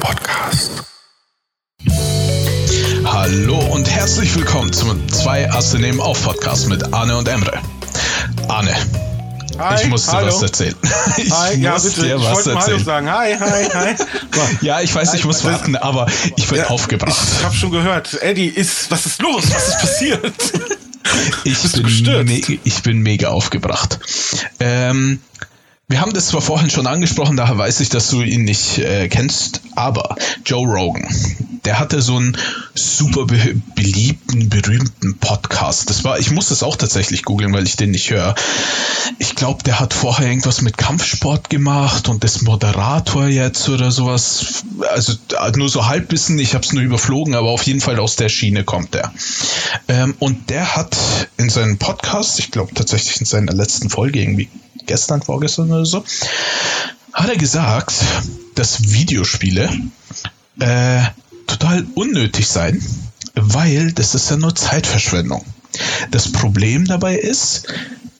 Podcast. Hallo und herzlich willkommen zum zwei Asse nehmen auf Podcast mit Arne und Emre. Arne, Hi, ich musste hallo. was erzählen. Ich Hi, ja, muss bitte. dir Ich was wollte mal Hallo erzählen. sagen. Hi, hi, hi. Ja, ich weiß, ich muss warten, aber ich bin aufgebracht. Ich habe schon gehört. Eddie, ist, was ist los? Was ist passiert? Ich, Bist du bin, ich bin mega aufgebracht. Ähm, wir haben das zwar vorhin schon angesprochen, daher weiß ich, dass du ihn nicht äh, kennst, aber Joe Rogan, der hatte so einen super be beliebten, berühmten Podcast. Das war, ich muss das auch tatsächlich googeln, weil ich den nicht höre. Ich glaube, der hat vorher irgendwas mit Kampfsport gemacht und ist Moderator jetzt oder sowas. Also nur so Halbwissen, ich habe es nur überflogen, aber auf jeden Fall aus der Schiene kommt der. Ähm, und der hat in seinem Podcast, ich glaube tatsächlich in seiner letzten Folge, irgendwie gestern, vorgestern oder so, hat er gesagt, dass Videospiele äh, total unnötig seien, weil das ist ja nur Zeitverschwendung. Das Problem dabei ist,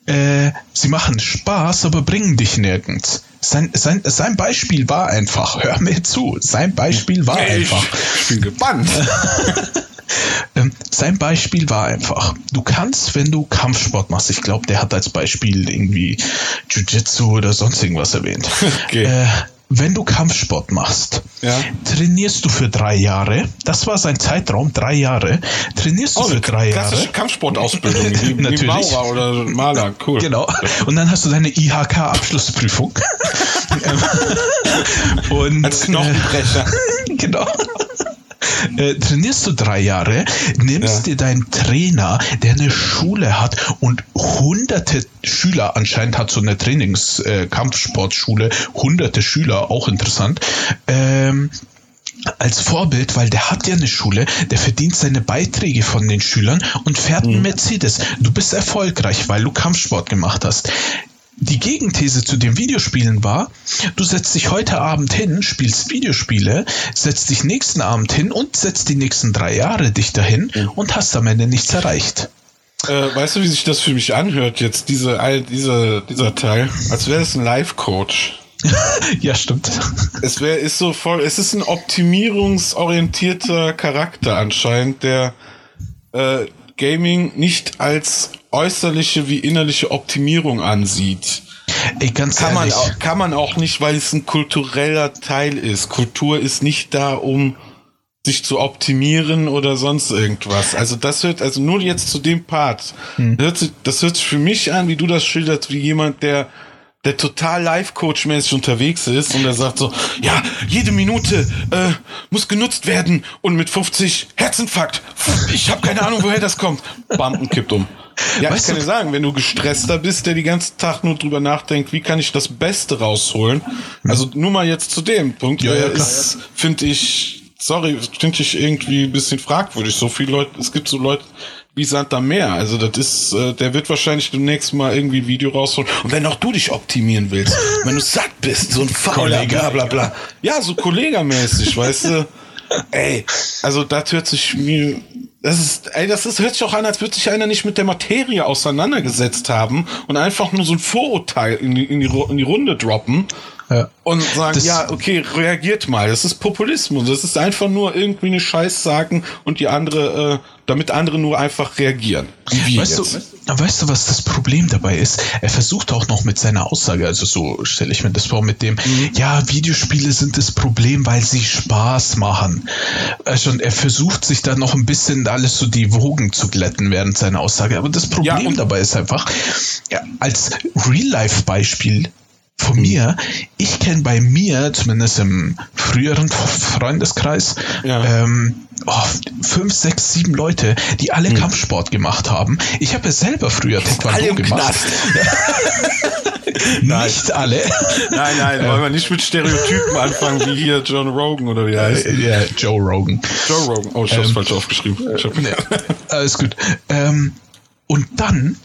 äh, sie machen Spaß, aber bringen dich nirgends. Sein, sein, sein Beispiel war einfach, hör mir zu, sein Beispiel war einfach. Ich bin gebannt. Ähm, sein Beispiel war einfach, du kannst, wenn du Kampfsport machst, ich glaube, der hat als Beispiel irgendwie Jiu-Jitsu oder sonst irgendwas erwähnt. Okay. Äh, wenn du Kampfsport machst, Ja. trainierst du für drei Jahre, das war sein Zeitraum, drei Jahre, trainierst du Oh, für eine drei klassische Jahre. Kampfsportausbildung, wie, wie Natürlich. Maurer oder Maler. Cool. Genau. Und dann hast du deine IHK-Abschlussprüfung. Und Als Knochenbrecher. Genau. Äh, trainierst du drei Jahre, nimmst Ja. dir deinen Trainer, der eine Schule hat und hunderte Schüler, anscheinend hat so eine Trainings-Kampfsportschule hunderte Schüler, auch interessant, ähm, als Vorbild, weil der hat ja eine Schule, der verdient seine Beiträge von den Schülern und fährt einen Mercedes. Du bist erfolgreich, weil du Kampfsport gemacht hast. Die Gegenthese zu den Videospielen war, du setzt dich heute Abend hin, spielst Videospiele, setzt dich nächsten Abend hin und setzt die nächsten drei Jahre dich dahin und hast am Ende nichts erreicht. Äh, weißt du, wie sich das für mich anhört, jetzt diese, diese, dieser Teil? Als wäre es ein Life-Coach. ja, stimmt. Es wäre, ist so voll, es ist ein optimierungsorientierter Charakter anscheinend, der äh, Gaming nicht als äußerliche wie innerliche Optimierung ansieht. Ey, ganz Kann man, auch, kann man auch nicht, weil es ein kultureller Teil ist. Kultur ist nicht da, um sich zu optimieren oder sonst irgendwas. Also das hört, also nur jetzt zu dem Part, hört sich, das hört sich für mich an, wie du das schilderst, wie jemand, der der total Life-Coach-mäßig unterwegs ist und der sagt so, ja, jede Minute äh, muss genutzt werden und mit 50 Herzinfarkt. Ich habe keine Ahnung, woher das kommt. Bam, und kippt um. Ja, Weißt ich kann du- dir sagen, wenn du gestresster bist, der die ganzen Tag nur drüber nachdenkt, wie kann ich das Beste rausholen. Also nur mal jetzt zu dem Punkt. Ja, ja, äh, ist, finde ich, sorry, finde ich irgendwie ein bisschen fragwürdig. So viele Leute, es gibt so Leute wie Sand am Meer. Also das ist, äh, der wird wahrscheinlich demnächst mal irgendwie ein Video rausholen. Und wenn auch du dich optimieren willst, wenn du satt bist, so ein fauler, Kollege. bla bla bla. Ja, so kollegamäßig, weißt du. Ey, also das hört sich mir, das ist, ey, das ist, hört sich auch an, als würde sich einer nicht mit der Materie auseinandergesetzt haben und einfach nur so ein Vorurteil in die, in die, in die Runde droppen Ja. und sagen, Das- ja, okay, reagiert mal. Das ist Populismus. Das ist einfach nur irgendwie eine Scheiß sagen und die andere, äh, damit andere nur einfach reagieren. Wie Weißt jetzt. du, weißt du, was das Problem dabei ist? Er versucht auch noch mit seiner Aussage, also so stelle ich mir das vor, mit dem, ja, Videospiele sind das Problem, weil sie Spaß machen. Also, und er versucht sich da noch ein bisschen alles so die Wogen zu glätten während seiner Aussage. Aber das Problem Ja, dabei ist einfach, ja, als Real-Life-Beispiel von mir, ich kenne bei mir, zumindest im früheren Freundeskreis, Ja. ähm, oh, fünf, sechs, sieben Leute, die alle Kampfsport gemacht haben. Ich habe ja selber früher Hm. Taekwondo gemacht. Knast. Nicht alle. Nein, nein, wollen wir nicht mit Stereotypen anfangen, wie hier John Rogan oder wie heißt. ja, Joe Rogan. Joe Rogan. Oh, ich hab's falsch aufgeschrieben. Ich hab, Nee, alles gut. Ähm, und dann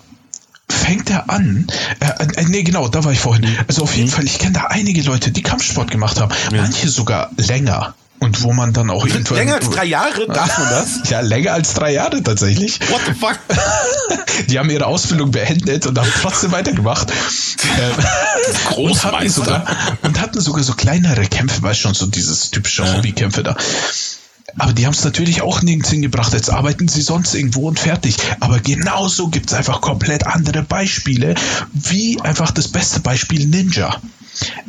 fängt er an, äh, äh, nee, genau, da war ich vorhin. Also auf jeden Fall, ich kenne da einige Leute, die Kampfsport gemacht haben. Manche sogar länger. und wo man dann auch irgendwann. Länger als drei Jahre? Darf man das? Ja, länger als drei Jahre tatsächlich. What the fuck? Die haben ihre Ausbildung beendet und haben trotzdem weitergemacht. Ähm, und, hatten sogar, und hatten sogar so kleinere Kämpfe, weißt schon, so dieses typische ja. Hobbykämpfe da. Aber die haben es natürlich auch nirgends hingebracht. Jetzt arbeiten sie sonst irgendwo und fertig. Aber genauso gibt es einfach komplett andere Beispiele, wie einfach das beste Beispiel Ninja.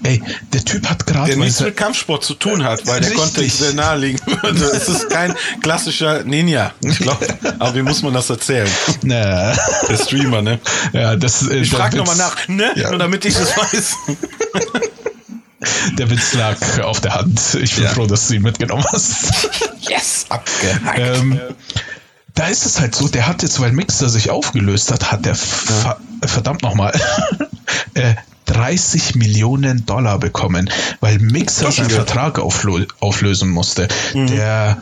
Ey, der Typ hat gerade. Der nichts mit Kampfsport zu tun hat, weil der Kontext sehr naheliegen würde. Es ist kein klassischer Ninja. Ich glaube, aber wie muss man das erzählen? Na. Der Streamer, ne? Ja, das. Ich frage nochmal nach, ne? Ja. Nur damit ich das weiß. Der Witz lag auf der Hand. Ich bin ja. froh, dass du ihn mitgenommen hast. Yes, abgehackt. Ähm, da ist es halt so, der hat jetzt, weil Mixer sich aufgelöst hat, hat der ja. verdammt nochmal äh, 30 Millionen Dollar bekommen, weil Mixer seinen Vertrag auflö auflösen musste. Mhm. Der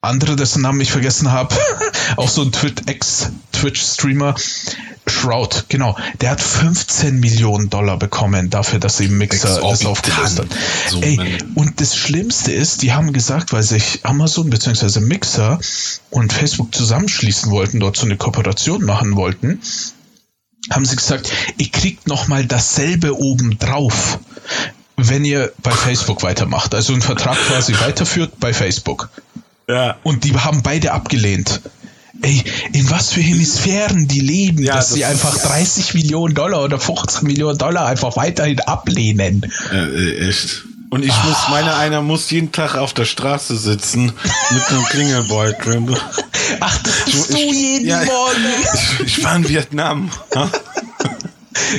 andere, dessen Namen ich vergessen habe, auch so ein Ex-Twitch-Streamer, Shroud, genau, der hat 15 Millionen Dollar bekommen dafür, dass eben Mixer das aufgelöst hat. So Ey, und das Schlimmste ist, die haben gesagt, weil sich Amazon bzw. Mixer und Facebook zusammenschließen wollten, dort so eine Kooperation machen wollten, haben sie gesagt, ihr kriegt nochmal dasselbe oben drauf, wenn ihr bei Facebook weitermacht. Also einen Vertrag quasi weiterführt bei Facebook. Ja. Und die haben beide abgelehnt. Ey, in was für Hemisphären die leben, ja, dass das sie einfach 30 Millionen Dollar oder 15 Millionen Dollar einfach weiterhin ablehnen. Äh, echt. Und ich muss, ah. meine einer muss jeden Tag auf der Straße sitzen mit einem Klingelbeutel. Ach, das tust du jeden ja, Morgen. Ich, ich, war in Vietnam.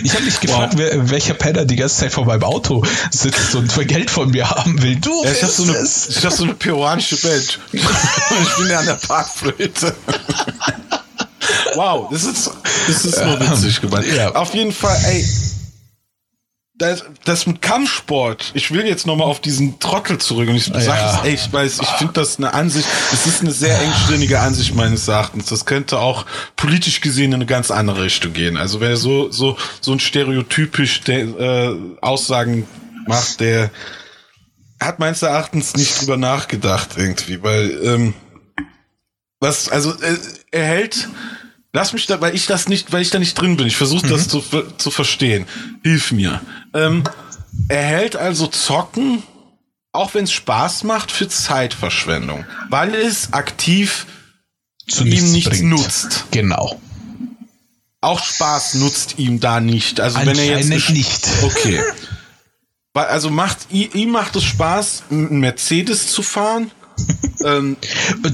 Ich habe mich gefragt, wow. wer, welcher Penner die ganze Zeit vor meinem Auto sitzt und für Geld von mir haben will. Du ja, ich habe so, eine, ich hab so eine peruanische Band. ich bin ja an der Parkflöte. wow, das ist, das ist nur witzig gemeint. Ja. Auf jeden Fall, ey, das, das mit Kampfsport, ich will jetzt nochmal auf diesen Trottel zurück und ich ja. sage es echt, weil ich finde das eine Ansicht, es ist eine sehr engstinnige Ansicht meines Erachtens. Das könnte auch politisch gesehen in eine ganz andere Richtung gehen. Also wer so, so, so ein stereotypisch der, äh, Aussagen macht, der hat meines Erachtens nicht drüber nachgedacht irgendwie, weil, ähm, was, also, äh, er hält Lass mich da, weil ich das nicht, weil ich da nicht drin bin. Ich versuche das mhm. zu, zu verstehen. Hilf mir. Ähm, er hält also Zocken, auch wenn es Spaß macht, für Zeitverschwendung, weil es aktiv zu ihm nichts bringt. nutzt. Genau. Auch Spaß nutzt ihm da nicht. Also wenn er jetzt nicht. nicht. Okay. Also macht ihm macht es Spaß, einen Mercedes zu fahren, ähm,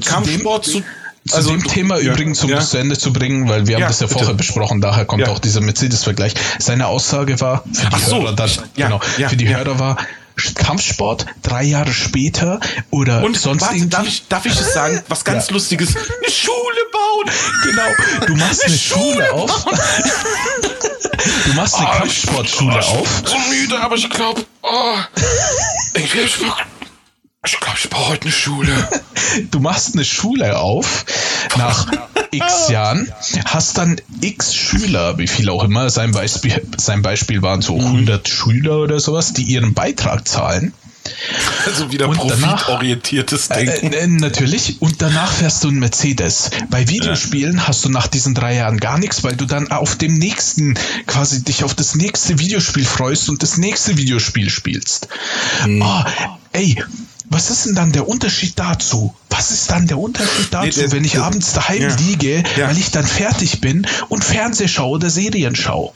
Kampfsport zu zu also, dem Thema ja, übrigens, um ja. das zu Ende zu bringen, weil wir haben das ja bitte. vorher besprochen, daher kommt auch dieser Mercedes-Vergleich. Seine Aussage war, für die so, Hörer dann, genau, für die Hörer war, Kampfsport drei Jahre später oder und sonst warte, irgendwie. Darf ich, darf ich es sagen? Was ganz ja. Lustiges. Eine Schule bauen. Genau. Du machst eine, eine Schule, Schule auf. du machst eine oh, Kampfsportschule ich, auf. So müde, aber ich glaube, oh, ich, ich, ich glaube, ich baue heute eine Schule. Du machst eine Schule auf nach x Jahren, hast dann x Schüler, wie viel auch immer, sein Beispiel, sein Beispiel waren so 100 mhm. Schüler oder sowas, die ihren Beitrag zahlen. Also wieder profitorientiertes äh, Denken. Äh, äh, natürlich. Und danach fährst du ein Mercedes. Bei Videospielen ja. hast du nach diesen drei Jahren gar nichts, weil du dann auf dem nächsten, quasi dich auf das nächste Videospiel freust und das nächste Videospiel spielst. Mhm. Oh, ey, was ist denn dann der Unterschied dazu? Was ist dann der Unterschied dazu, nee, wenn ich abends daheim ja, liege, ja. weil ich dann fertig bin und Fernseh schaue oder Serien schaue?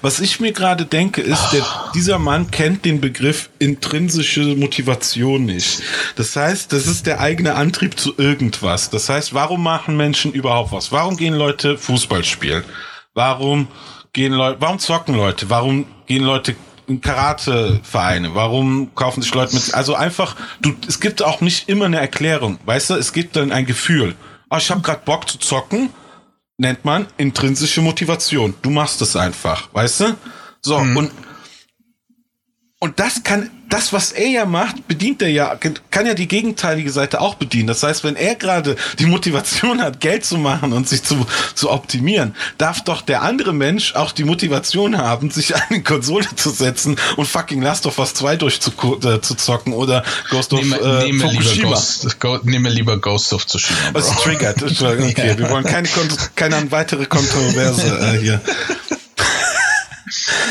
Was ich mir gerade denke, ist, der, dieser Mann kennt den Begriff intrinsische Motivation nicht. Das heißt, das ist der eigene Antrieb zu irgendwas. Das heißt, warum machen Menschen überhaupt was? Warum gehen Leute Fußball spielen? Warum gehen Leute, warum zocken Leute? Warum gehen Leute Karatevereine? Warum kaufen sich Leute mit? Also einfach, du, es gibt auch nicht immer eine Erklärung, weißt du? Es gibt dann ein Gefühl. Ah, ich habe gerade Bock zu zocken, nennt man intrinsische Motivation. Du machst es einfach, weißt du? So mhm. und und das kann das, was er ja macht, bedient er ja, kann ja die gegenteilige Seite auch bedienen. Das heißt, wenn er gerade die Motivation hat, Geld zu machen und sich zu, zu optimieren, darf doch der andere Mensch auch die Motivation haben, sich eine Konsole zu setzen und fucking Last of Us 2 durchzuzocken äh, oder Ghost of nehme, äh, nehme Fukushima. Lieber Ghost, go, nehme lieber Ghost of Tsushima. Bro. Was triggert? Okay, ja. wir wollen keine, keine weitere Kontroverse äh, hier.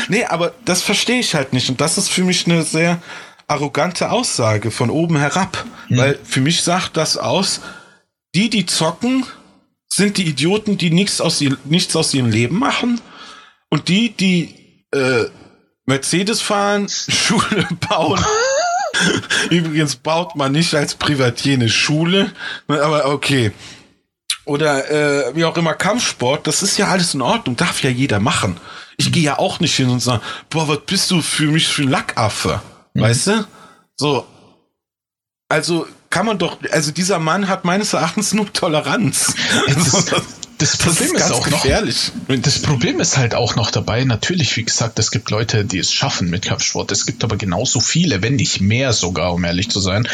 nee, aber das verstehe ich halt nicht. Und das ist für mich eine sehr arrogante Aussage von oben herab. Mhm. Weil für mich sagt das aus, die, die zocken, sind die Idioten, die nichts aus, nichts aus ihrem Leben machen. Und die, die äh, Mercedes fahren, Schule bauen. Übrigens baut man nicht als Privatier eine Schule, aber okay oder äh, wie auch immer Kampfsport, das ist ja alles in Ordnung, darf ja jeder machen. Ich gehe ja auch nicht hin und sage, boah, was bist du für mich für ein Lackaffe, mhm. weißt du? So, also kann man doch, also dieser Mann hat meines Erachtens nur Toleranz. Das, das Problem das ist, ist auch gefährlich. noch, das Problem ist halt auch noch dabei, natürlich, wie gesagt, es gibt Leute, die es schaffen mit Kampfsport. Es gibt aber genauso viele, wenn nicht mehr sogar, um ehrlich zu sein,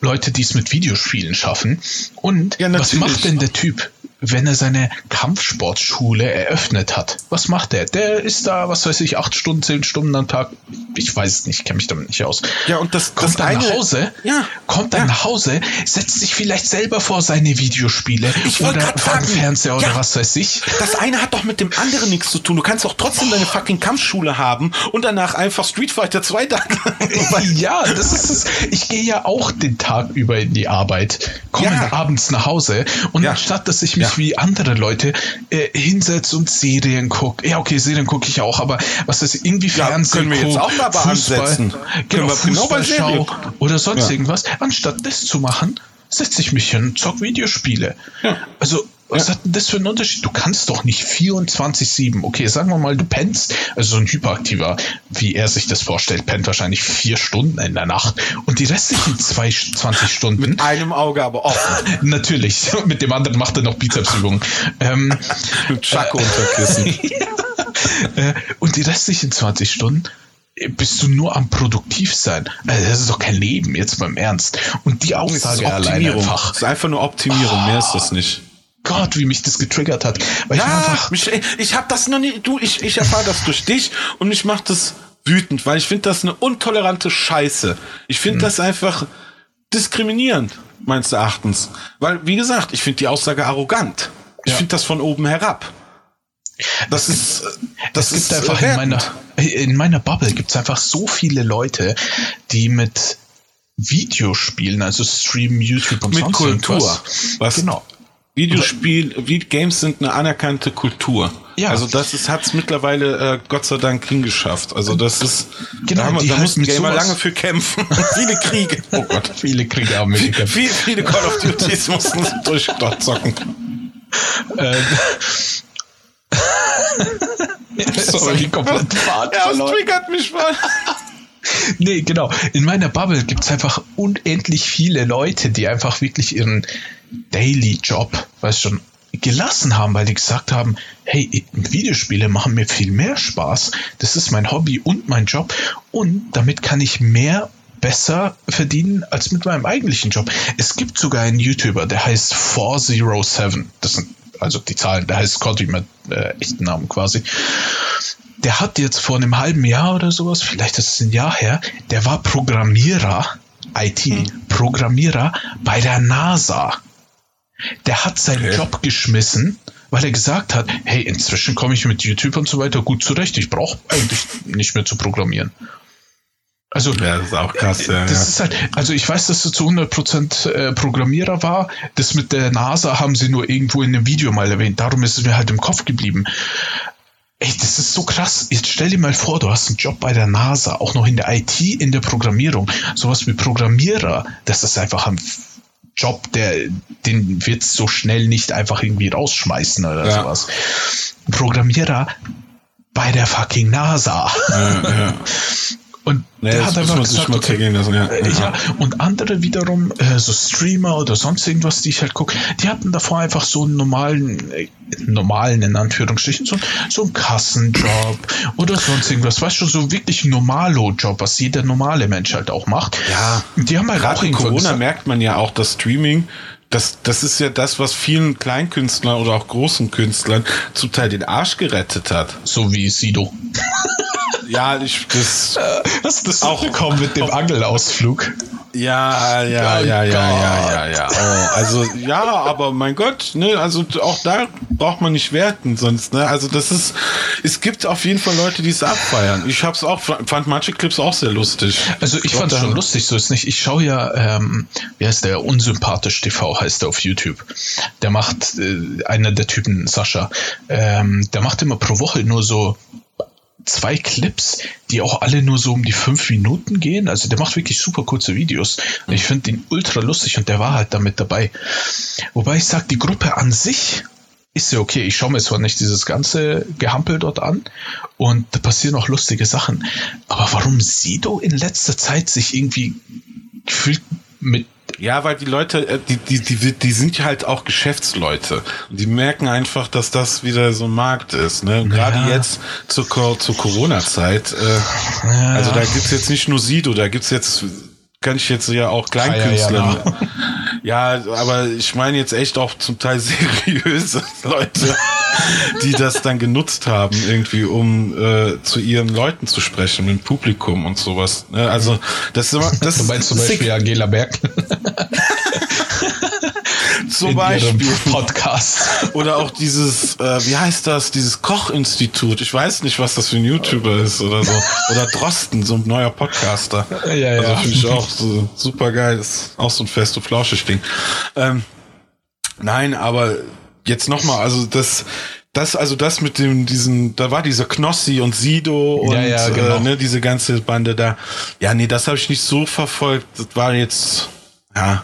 Leute, die es mit Videospielen schaffen. Und ja, was macht denn der Typ? Wenn er seine Kampfsportschule eröffnet hat. Was macht er? Der ist da, was weiß ich, acht Stunden, zehn Stunden am Tag. Ich weiß es nicht, kenne mich damit nicht aus. Ja, und das kommt das dann eine, nach Hause, ja, kommt dann ja. nach Hause, setzt sich vielleicht selber vor seine Videospiele ich oder vor den Fernseher oder ja, was weiß ich. Das eine hat doch mit dem anderen nichts zu tun. Du kannst doch trotzdem oh. deine fucking Kampfschule haben und danach einfach Street Fighter 2 dann. ja, das ist es. Ich gehe ja auch den Tag über in die Arbeit, komme abends nach Hause und anstatt dass ich mich wie andere Leute äh, hinsetze und Serien gucke. Ja, okay, Serien gucke ich auch, aber was ist irgendwie Fernsehen ja, können wir jetzt auch dabei Fußball, ansetzen. Genau, Fußballschau genau oder sonst ja. irgendwas. Anstatt das zu machen, setze ich mich hin und zock Videospiele. Ja. Also was ja. hat denn das für einen Unterschied? Du kannst doch nicht 24-7, okay, sagen wir mal, du pennst, also so ein Hyperaktiver, wie er sich das vorstellt, pennt wahrscheinlich vier Stunden in der Nacht und die restlichen 20 Stunden. Mit einem Auge aber offen. Natürlich, mit dem anderen macht er noch Bizepsübungen. ähm, mit Chaco äh, unterkissen. äh, und die restlichen 20 Stunden bist du nur am produktiv sein. Also das ist doch kein Leben, jetzt beim Ernst. Und die Aussage allein einfach. Das ist einfach nur Optimierung, oh. mehr ist das nicht. Gott, wie mich das getriggert hat. Weil ja, ich einfach mich, ich habe das noch nie, du, ich, ich erfahre das durch dich und mich macht das wütend, weil ich finde das eine untolerante Scheiße. Ich finde hm. das einfach diskriminierend, meines Erachtens. Weil, wie gesagt, ich finde die Aussage arrogant. Ich ja. finde das von oben herab. Das ist, das es gibt ist einfach in meiner, in meiner Bubble gibt es einfach so viele Leute, die mit Videospielen, also Stream, YouTube und mit sonst Kultur. Irgendwas. Was? Genau. Videospiel, Games sind eine anerkannte Kultur. Ja. Also das ist hat's mittlerweile äh, Gott sei Dank hingeschafft. Also das ist genau, da, haben, da mussten Gamer lange für kämpfen. viele Kriege. Oh Gott, viele Kriege haben wir gekämpft. Viele, viele Call of Duties mussten durch dort zocken. Ähm. Sorry, komplett Fahrt Ja, es triggert mich mal. nee, genau. In meiner Bubble gibt's einfach unendlich viele Leute, die einfach wirklich ihren Daily Job, weißt schon, gelassen haben, weil die gesagt haben, hey, Videospiele machen mir viel mehr Spaß. Das ist mein Hobby und mein Job und damit kann ich mehr besser verdienen als mit meinem eigentlichen Job. Es gibt sogar einen YouTuber, der heißt 407. Das sind also die Zahlen, der heißt Scotty mit äh, echten Namen quasi. Der hat jetzt vor einem halben Jahr oder sowas, vielleicht ist es ein Jahr her, der war Programmierer, IT-Programmierer hm. bei der NASA. Der hat seinen okay. Job geschmissen, weil er gesagt hat, hey, inzwischen komme ich mit YouTube und so weiter gut zurecht. Ich brauche eigentlich nicht mehr zu programmieren. Also, ja, das ist auch krass. Ja, das ja. ist halt, also ich weiß, dass er zu 100% äh, Programmierer war. Das mit der NASA haben sie nur irgendwo in einem Video mal erwähnt. Darum ist es mir halt im Kopf geblieben. Ey, das ist so krass. Jetzt stell dir mal vor, du hast einen Job bei der NASA, auch noch in der IT, in der Programmierung. Sowas wie Programmierer, das ist einfach ein Job, der, den wird so schnell nicht einfach irgendwie rausschmeißen oder ja. sowas. Programmierer bei der fucking NASA. Ja, ja. Und naja, der hat einfach gesagt, okay, lassen, ja. Äh, ja. und andere wiederum, äh, so Streamer oder sonst irgendwas, die ich halt gucke, die hatten davor einfach so einen normalen, äh, normalen in Anführungsstrichen, so, so einen Kassenjob oder sonst irgendwas, weißt du, so wirklich normalo-Job, was jeder normale Mensch halt auch macht. Ja, die haben halt auch in Corona gesagt, merkt man ja auch, dass Streaming das, das ist ja das, was vielen Kleinkünstlern oder auch großen Künstlern zum Teil den Arsch gerettet hat. So wie Sido. ja, ich, das. Hast du das auch bekommen mit dem Angelausflug? Ja, ja, oh ja, ja, ja, ja, ja. Oh, also ja, aber mein Gott, ne, also auch da braucht man nicht werten, sonst, ne? Also das ist, es gibt auf jeden Fall Leute, die es abfeiern. Ich hab's auch, fand manche Clips auch sehr lustig. Also ich fand es schon lustig, so ist nicht. Ich schaue ja, ähm, wie heißt der, unsympathisch TV heißt der auf YouTube. Der macht äh, einer der Typen, Sascha, ähm, der macht immer pro Woche nur so zwei Clips, die auch alle nur so um die fünf Minuten gehen. Also der macht wirklich super kurze Videos. Ich finde den ultra lustig und der war halt damit dabei. Wobei ich sage, die Gruppe an sich ist ja okay. Ich schaue mir zwar nicht dieses ganze Gehampel dort an und da passieren auch lustige Sachen. Aber warum Sido in letzter Zeit sich irgendwie gefühlt mit ja, weil die Leute, äh, die, die, die, die sind ja halt auch Geschäftsleute. Und die merken einfach, dass das wieder so ein Markt ist. Ne? Gerade ja. jetzt zur, zur Corona-Zeit. Äh, ja. Also da gibt's jetzt nicht nur Sido, da gibt's jetzt kann ich jetzt ja auch Kleinkünstler. Ja, ja, aber ich meine jetzt echt auch zum Teil seriöse Leute, die das dann genutzt haben, irgendwie, um äh, zu ihren Leuten zu sprechen, mit dem Publikum und sowas. Ne? Also das, das Du meinst zum Beispiel Angela Merkel? zum Beispiel. Podcast. Oder auch dieses, äh, wie heißt das, dieses Kochinstitut. Ich weiß nicht, was das für ein YouTuber ist oder so. Oder Drosten, so ein neuer Podcaster. Ja, ja. Also finde ich auch so super geil. ist auch so ein fest und flauschig Ding. Ähm, nein, aber jetzt nochmal, also das, das, also das mit dem, diesen, da war dieser Knossi und Sido und ja, ja, genau. äh, ne, diese ganze Bande da. Ja, nee, das habe ich nicht so verfolgt. Das war jetzt, ja,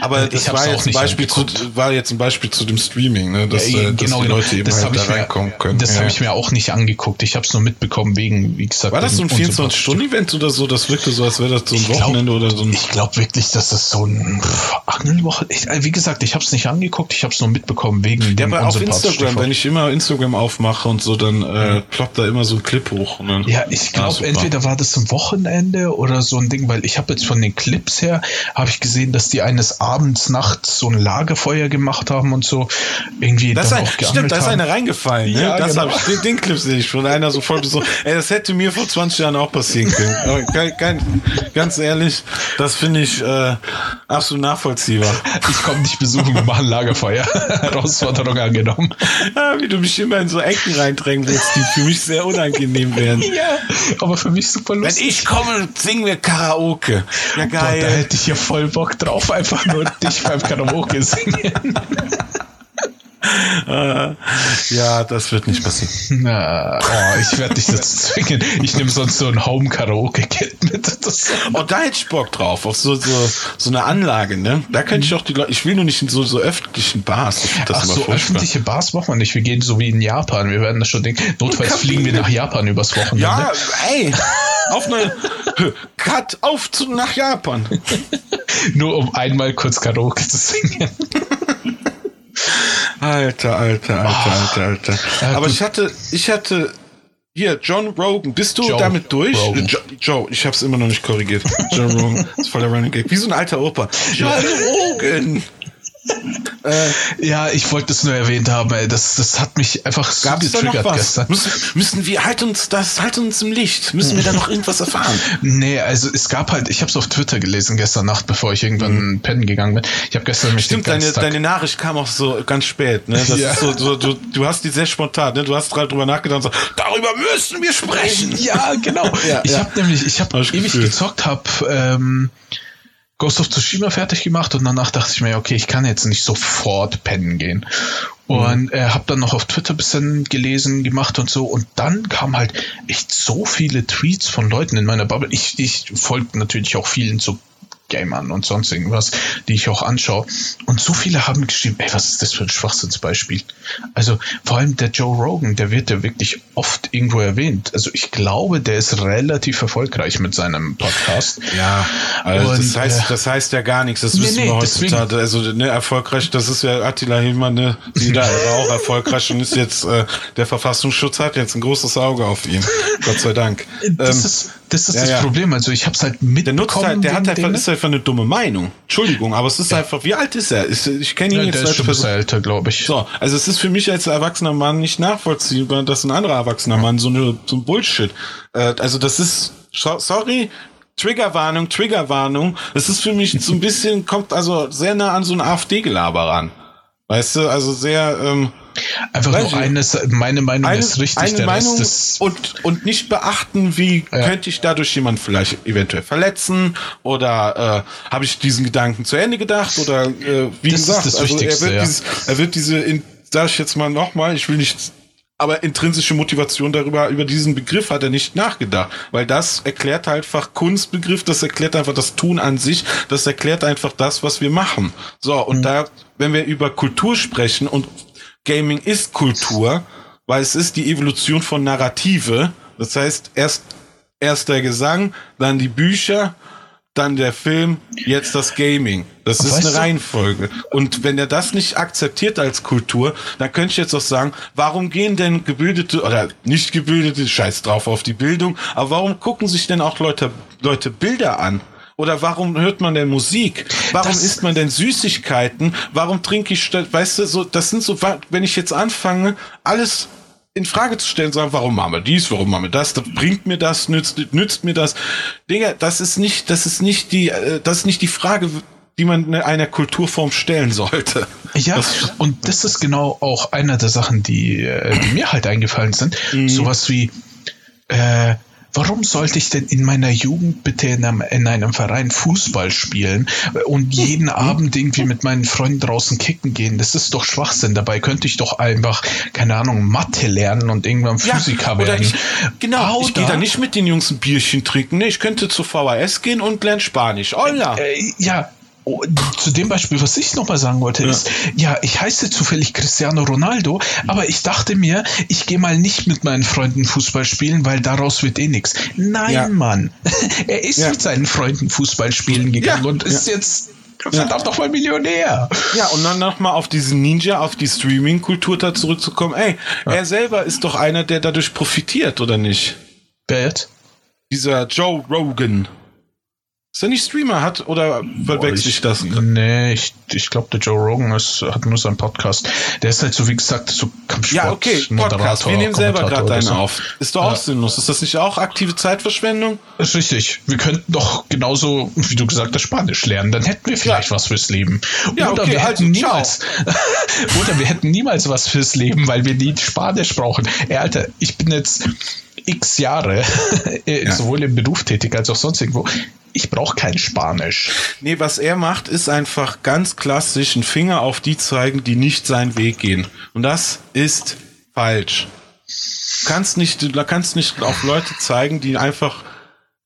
aber das war jetzt, ein Beispiel zu, war jetzt ein Beispiel zu dem Streaming, ne? dass, ja, äh, dass genau, die Leute eben das halt da reinkommen können. Das ja. habe ich mir auch nicht angeguckt. Ich habe es nur mitbekommen wegen, wie gesagt. War das so ein 24-Stunden-Event oder so? Das wirkte so, als wäre das so ein ich Wochenende glaub, oder so ein. Ich glaube wirklich, dass das so ein Angelwoche. Äh, wie gesagt, ich habe es nicht angeguckt. Ich habe es nur mitbekommen wegen ja, aber auf Instagram, wenn ich immer Instagram aufmache und so, dann äh, ploppt da immer so ein Clip hoch. Ne? Ja, ich glaube, ah, entweder war das ein Wochenende oder so ein Ding, weil ich habe jetzt von den Clips her habe ich gesehen, dass die eines abends, nachts so ein Lagerfeuer gemacht haben und so irgendwie das dann ein, auch Stimmt, da ist einer reingefallen. Ne? Ja, das genau. ich, den, den Clip sehe ich schon. Einer so voll so, ey, das hätte mir vor 20 Jahren auch passieren können. Aber kein, kein, ganz ehrlich, das finde ich äh, absolut nachvollziehbar. Ich komme dich besuchen, wir machen Lagerfeuer. Herausforderung angenommen. Ja, wie du mich immer in so Ecken reindrängen willst, die für mich sehr unangenehm werden. Ja, aber für mich super lustig. Wenn ich komme, singen wir Karaoke. Ja, geil. Boah, da hätte ich ja voll Bock drauf einfach nur dich beim Karaoke singen. Äh, ja, das wird nicht passieren. Na, oh, ich werde dich dazu zwingen. Ich nehme sonst so ein Home-Karaoke-Kit mit. Das oh, da hätte ich Bock drauf. Auf so, so, so eine Anlage, ne? Da könnte ich auch die Leute. Ich will nur nicht in so, so öffentlichen Bars. Das Ach, so öffentliche Bars machen wir nicht. Wir gehen so wie in Japan. Wir werden das schon denken. Notfalls fliegen wir nach Japan übers Wochenende. Ja, ey. Auf eine Cut auf zu, nach Japan. Nur um einmal kurz Karaoke zu singen. Alter, alter, alter, alter, alter. Ja, Aber ich hatte, ich hatte hier, John Rogan, bist du Joe damit durch? Rogan. Jo Joe, ich hab's immer noch nicht korrigiert. John Rogan, ist voller Running Gag. Wie so ein alter Opa. John Rogan äh, ja, ich wollte es nur erwähnt haben, ey. Das, das hat mich einfach so getriggert gestern. Müssen, müssen wir, halt uns, das, halt uns im Licht. Müssen wir da noch irgendwas erfahren? Nee, also es gab halt, ich habe es auf Twitter gelesen gestern Nacht, bevor ich irgendwann mhm. pennen gegangen bin. Ich habe gestern mich Stimmt, deine, deine Nachricht kam auch so ganz spät, ne? Das ja. ist so, so, du, du hast die sehr spontan, ne? Du hast gerade drüber nachgedacht und so, darüber müssen wir sprechen. Ja, genau. ja, ich ja. habe nämlich, ich habe ewig Gefühl. gezockt, habe ähm, Ghost of Tsushima fertig gemacht und danach dachte ich mir, okay, ich kann jetzt nicht sofort pennen gehen. Und äh, habe dann noch auf Twitter bisschen gelesen, gemacht und so. Und dann kam halt echt so viele Tweets von Leuten in meiner Bubble. Ich, ich folge natürlich auch vielen so Gamern und sonst irgendwas, die ich auch anschaue. Und so viele haben geschrieben, ey, was ist das für ein Schwachsinnsbeispiel? Also vor allem der Joe Rogan, der wird ja wirklich oft irgendwo erwähnt. Also ich glaube, der ist relativ erfolgreich mit seinem Podcast. Ja, also und, das, heißt, äh, das heißt ja gar nichts. Das nee, wissen nee, wir heutzutage. Also ne, erfolgreich, das ist ja Attila Hillmann, ne, die da war auch erfolgreich und ist jetzt äh, der Verfassungsschutz hat jetzt ein großes Auge auf ihn. Gott sei Dank. Das ähm, ist das ist ja, das ja. Problem. Also ich habe es halt mitbekommen. Der nutzt halt, der hat einfach, ist einfach eine dumme Meinung. Entschuldigung, aber es ist ja. einfach, wie alt ist er? Ich, kenne ihn ja, jetzt der ist bisschen älter, glaube ich. So, also es ist für mich als erwachsener Mann nicht nachvollziehbar, dass ein anderer erwachsener Mann so eine so ein Bullshit. Äh, also das ist, sorry, Triggerwarnung, Triggerwarnung. Es ist für mich so ein bisschen, kommt also sehr nah an so ein AfD-Gelaber ran. Weißt du, also sehr, ähm, Einfach nur eines, meine Meinung eine, ist richtig, eine der Meinung Rest und, und nicht beachten, wie ja. könnte ich dadurch jemand vielleicht eventuell verletzen oder äh, habe ich diesen Gedanken zu Ende gedacht oder äh, wie das gesagt, also er wird, ja. dieses, er wird diese, in, sag ich jetzt mal nochmal, ich will nicht aber intrinsische Motivation darüber, über diesen Begriff hat er nicht nachgedacht, weil das erklärt einfach Kunstbegriff, das erklärt einfach das Tun an sich, das erklärt einfach das, was wir machen. So, und mhm. da, wenn wir über Kultur sprechen und Gaming ist Kultur, weil es ist die Evolution von Narrative. Das heißt, erst, erst der Gesang, dann die Bücher, dann der Film, jetzt das Gaming. Das ist eine Reihenfolge. Und wenn er das nicht akzeptiert als Kultur, dann könnte ich jetzt auch sagen, warum gehen denn gebildete oder nicht gebildete, scheiß drauf auf die Bildung, aber warum gucken sich denn auch Leute, Leute Bilder an? Oder warum hört man denn Musik? Warum das isst man denn Süßigkeiten? Warum trinke ich, weißt du, so, das sind so, wenn ich jetzt anfange, alles in Frage zu stellen, sagen, warum machen wir dies, warum machen wir das, das bringt mir das, nützt, nützt mir das. Digga, das ist nicht, das ist nicht die, äh, das ist nicht die Frage, die man einer Kulturform stellen sollte. Ja, das, und das ist genau auch einer der Sachen, die, äh, die mir halt eingefallen sind. Mhm. Sowas wie, äh, warum sollte ich denn in meiner Jugend bitte in einem, in einem Verein Fußball spielen und jeden mhm. Abend irgendwie mit meinen Freunden draußen kicken gehen? Das ist doch Schwachsinn. Dabei könnte ich doch einfach, keine Ahnung, Mathe lernen und irgendwann Physiker ja, werden. Ich, genau, oder ich gehe da nicht mit den Jungs ein Bierchen trinken. Nee, ich könnte zur VHS gehen und lernen Spanisch. Hola. Äh, ja, Oh, zu dem Beispiel, was ich nochmal sagen wollte, ja. ist, ja, ich heiße zufällig Cristiano Ronaldo, aber ich dachte mir, ich gehe mal nicht mit meinen Freunden Fußball spielen, weil daraus wird eh nichts. Nein, ja. Mann. er ist ja. mit seinen Freunden Fußball spielen gegangen und ist jetzt verdammt ja. mal Millionär. Ja, und dann nochmal auf diesen Ninja, auf die Streaming-Kultur da zurückzukommen. Ey, er selber ist doch einer, der dadurch profitiert, oder nicht? Bad. Dieser Joe Rogan. Ist er nicht Streamer hat oder verwechsel ich, das? Nee, ich, ich glaube, der Joe Rogan ist, hat nur seinen Podcast. Der ist halt so, wie gesagt, so Kampfsport. Ja, okay, Podcast. Wir nehmen selber gerade einen so. auf. Ist doch auch ja. sinnlos. Ist das nicht auch aktive Zeitverschwendung? Ist richtig. Wir könnten doch genauso, wie du gesagt hast, Spanisch lernen. Dann hätten wir vielleicht ja. was fürs Leben. Ja, oder okay, wir hätten also, niemals, oder wir hätten niemals was fürs Leben, weil wir nie Spanisch brauchen. Ey, Alter, ich bin jetzt x Jahre ja. sowohl im Beruf tätig als auch sonst irgendwo ich brauche kein Spanisch. Nee, was er macht, ist einfach ganz klassisch einen Finger auf die zeigen, die nicht seinen Weg gehen. Und das ist falsch. Du kannst nicht, du kannst nicht auf Leute zeigen, die einfach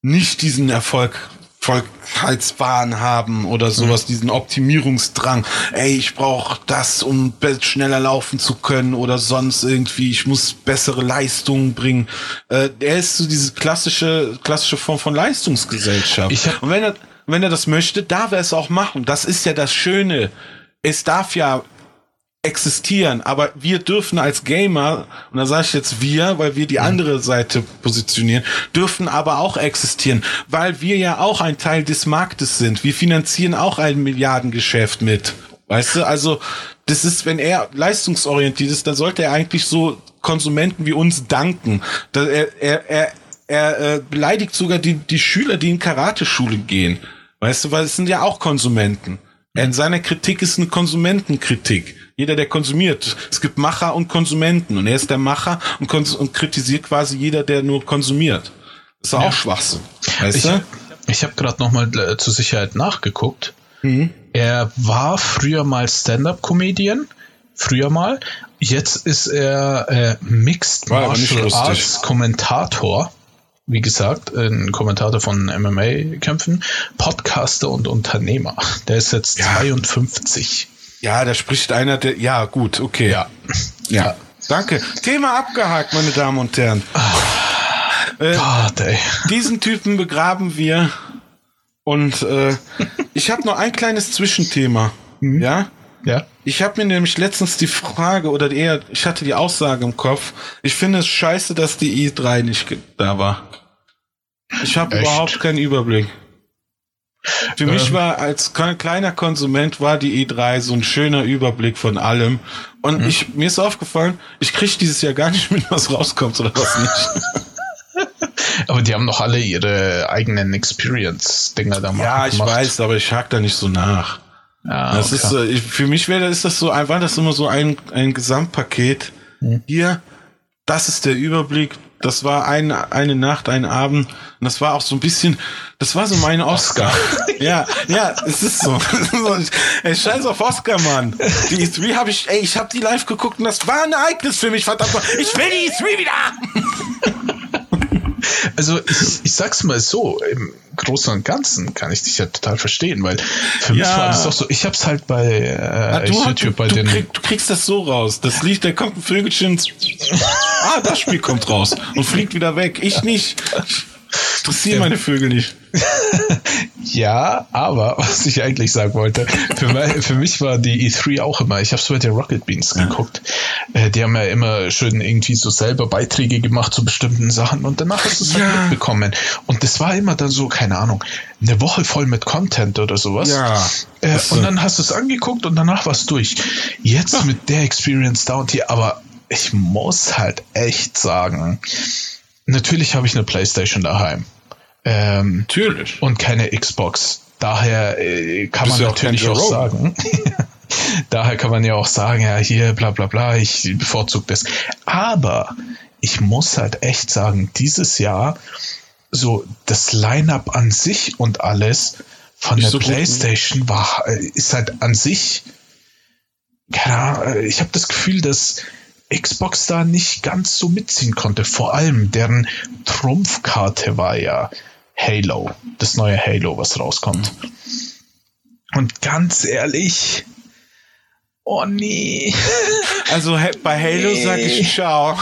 nicht diesen Erfolg Erfolgreichkeitswahn haben oder sowas, mhm. diesen Optimierungsdrang. Ey, ich brauche das, um schneller laufen zu können oder sonst irgendwie, ich muss bessere Leistungen bringen. Äh, er ist so diese klassische, klassische Form von Leistungsgesellschaft. Und wenn er, wenn er das möchte, darf er es auch machen. Das ist ja das Schöne. Es darf ja existieren, aber wir dürfen als Gamer, und da sage ich jetzt wir, weil wir die mhm. andere Seite positionieren, dürfen aber auch existieren, weil wir ja auch ein Teil des Marktes sind. Wir finanzieren auch ein Milliardengeschäft mit. Weißt du, also das ist, wenn er leistungsorientiert ist, dann sollte er eigentlich so Konsumenten wie uns danken. Er, er, er, er äh, beleidigt sogar die, die Schüler, die in Karateschule gehen. Weißt du, weil es sind ja auch Konsumenten. In seiner Kritik ist eine Konsumentenkritik. Jeder, der konsumiert. Es gibt Macher und Konsumenten. Und er ist der Macher und, und kritisiert quasi jeder, der nur konsumiert. Das ist ja. auch Schwachsinn. Weißt ich, du? Ich habe gerade nochmal äh, zur Sicherheit nachgeguckt. Mhm. Er war früher mal Stand-up-Comedian. Früher mal. Jetzt ist er äh, Mixed Martial Arts Kommentator. Wie gesagt, ein Kommentator von MMA-Kämpfen, Podcaster und Unternehmer. Der ist jetzt ja. 52. Ja, da spricht einer, der, ja, gut, okay. Ja. Ja. Danke. Thema abgehakt, meine Damen und Herren. Äh, Gott, ey. Diesen Typen begraben wir. Und äh, ich habe noch ein kleines Zwischenthema. Mhm. Ja? Ja. Ich habe mir nämlich letztens die Frage oder eher, ich hatte die Aussage im Kopf. Ich finde es scheiße, dass die i3 nicht da war. Ich habe überhaupt keinen Überblick. Für ähm. mich war als kleiner Konsument war die E3 so ein schöner Überblick von allem. Und mhm. ich, mir ist aufgefallen, ich kriege dieses Jahr gar nicht mit, was rauskommt oder was nicht. aber die haben doch alle ihre eigenen Experience-Dinger da gemacht. Ja, ich weiß, aber ich hake da nicht so nach. Ja, das okay. ist, für mich wäre, ist das so einfach, das immer so ein, ein Gesamtpaket. Hm. Hier, das ist der Überblick. Das war eine, eine Nacht, ein Abend. Und das war auch so ein bisschen, das war so mein Oscar. ja, ja, es ist so. ey, scheiß auf Oscar, Mann. Die E3 habe ich, ey, ich habe die live geguckt und das war ein Ereignis für mich, verdammt. Ich will die E3 wieder haben. Also ich, ich sag's mal so, im Großen und Ganzen kann ich dich ja total verstehen, weil für ja. mich war das doch so, ich hab's halt bei äh, du, YouTube bei du, den. Krieg, du kriegst das so raus. Das liegt, da kommt ein Vögelchen. ah, das Spiel kommt raus und fliegt wieder weg. Ich nicht. Interessieren meine Vögel nicht. ja, aber was ich eigentlich sagen wollte, für, mein, für mich war die E3 auch immer, ich habe es bei der Rocket Beans ja. geguckt, äh, die haben ja immer schön irgendwie so selber Beiträge gemacht zu bestimmten Sachen und danach hast du es halt ja. halt mitbekommen. Und das war immer dann so, keine Ahnung, eine Woche voll mit Content oder sowas. Ja. Äh, und dann hast du es angeguckt und danach war es durch. Jetzt ja. mit der Experience und hier, aber ich muss halt echt sagen, natürlich habe ich eine Playstation daheim. Ähm, natürlich. Und keine Xbox. Daher äh, kann man natürlich auch, auch sagen. daher kann man ja auch sagen, ja, hier, bla bla bla, ich bevorzuge das. Aber ich muss halt echt sagen, dieses Jahr, so das Line-up an sich und alles von der so PlayStation gut, war, äh, ist halt an sich, keine Ahnung, äh, ich habe das Gefühl, dass Xbox da nicht ganz so mitziehen konnte. Vor allem deren Trumpfkarte war ja Halo, das neue Halo, was rauskommt. Und ganz ehrlich, oh nee. Also bei Halo nee. sage ich ciao.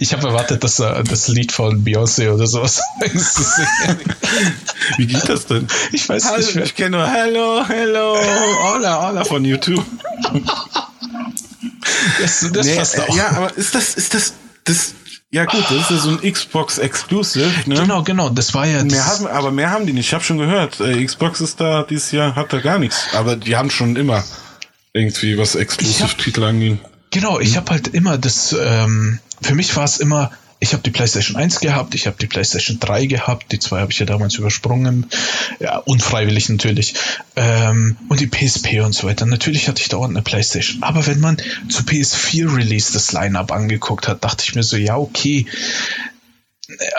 Ich habe erwartet, dass er das Lied von Beyoncé oder sowas Wie geht das denn? Ich weiß Hallo, nicht. Ich kenne nur Hello, Hello, Hola, Hola von YouTube. Das, das nee, passt auch. Ja, aber ist das, ist das, das, ja gut, das ist ja so ein Xbox Exclusive. Ne? Genau, genau, das war ja. Mehr haben, aber mehr haben die nicht. Ich habe schon gehört, äh, Xbox ist da dieses Jahr hat da gar nichts. Aber die haben schon immer irgendwie was Exclusive-Titel angehen. Genau, ich hm. habe halt immer das. Ähm, für mich war es immer ich habe die PlayStation 1 gehabt, ich habe die PlayStation 3 gehabt, die zwei habe ich ja damals übersprungen, ja, unfreiwillig natürlich, ähm, und die PSP und so weiter. Natürlich hatte ich dauernd eine PlayStation, aber wenn man zu PS4 Release das Lineup angeguckt hat, dachte ich mir so, ja, okay,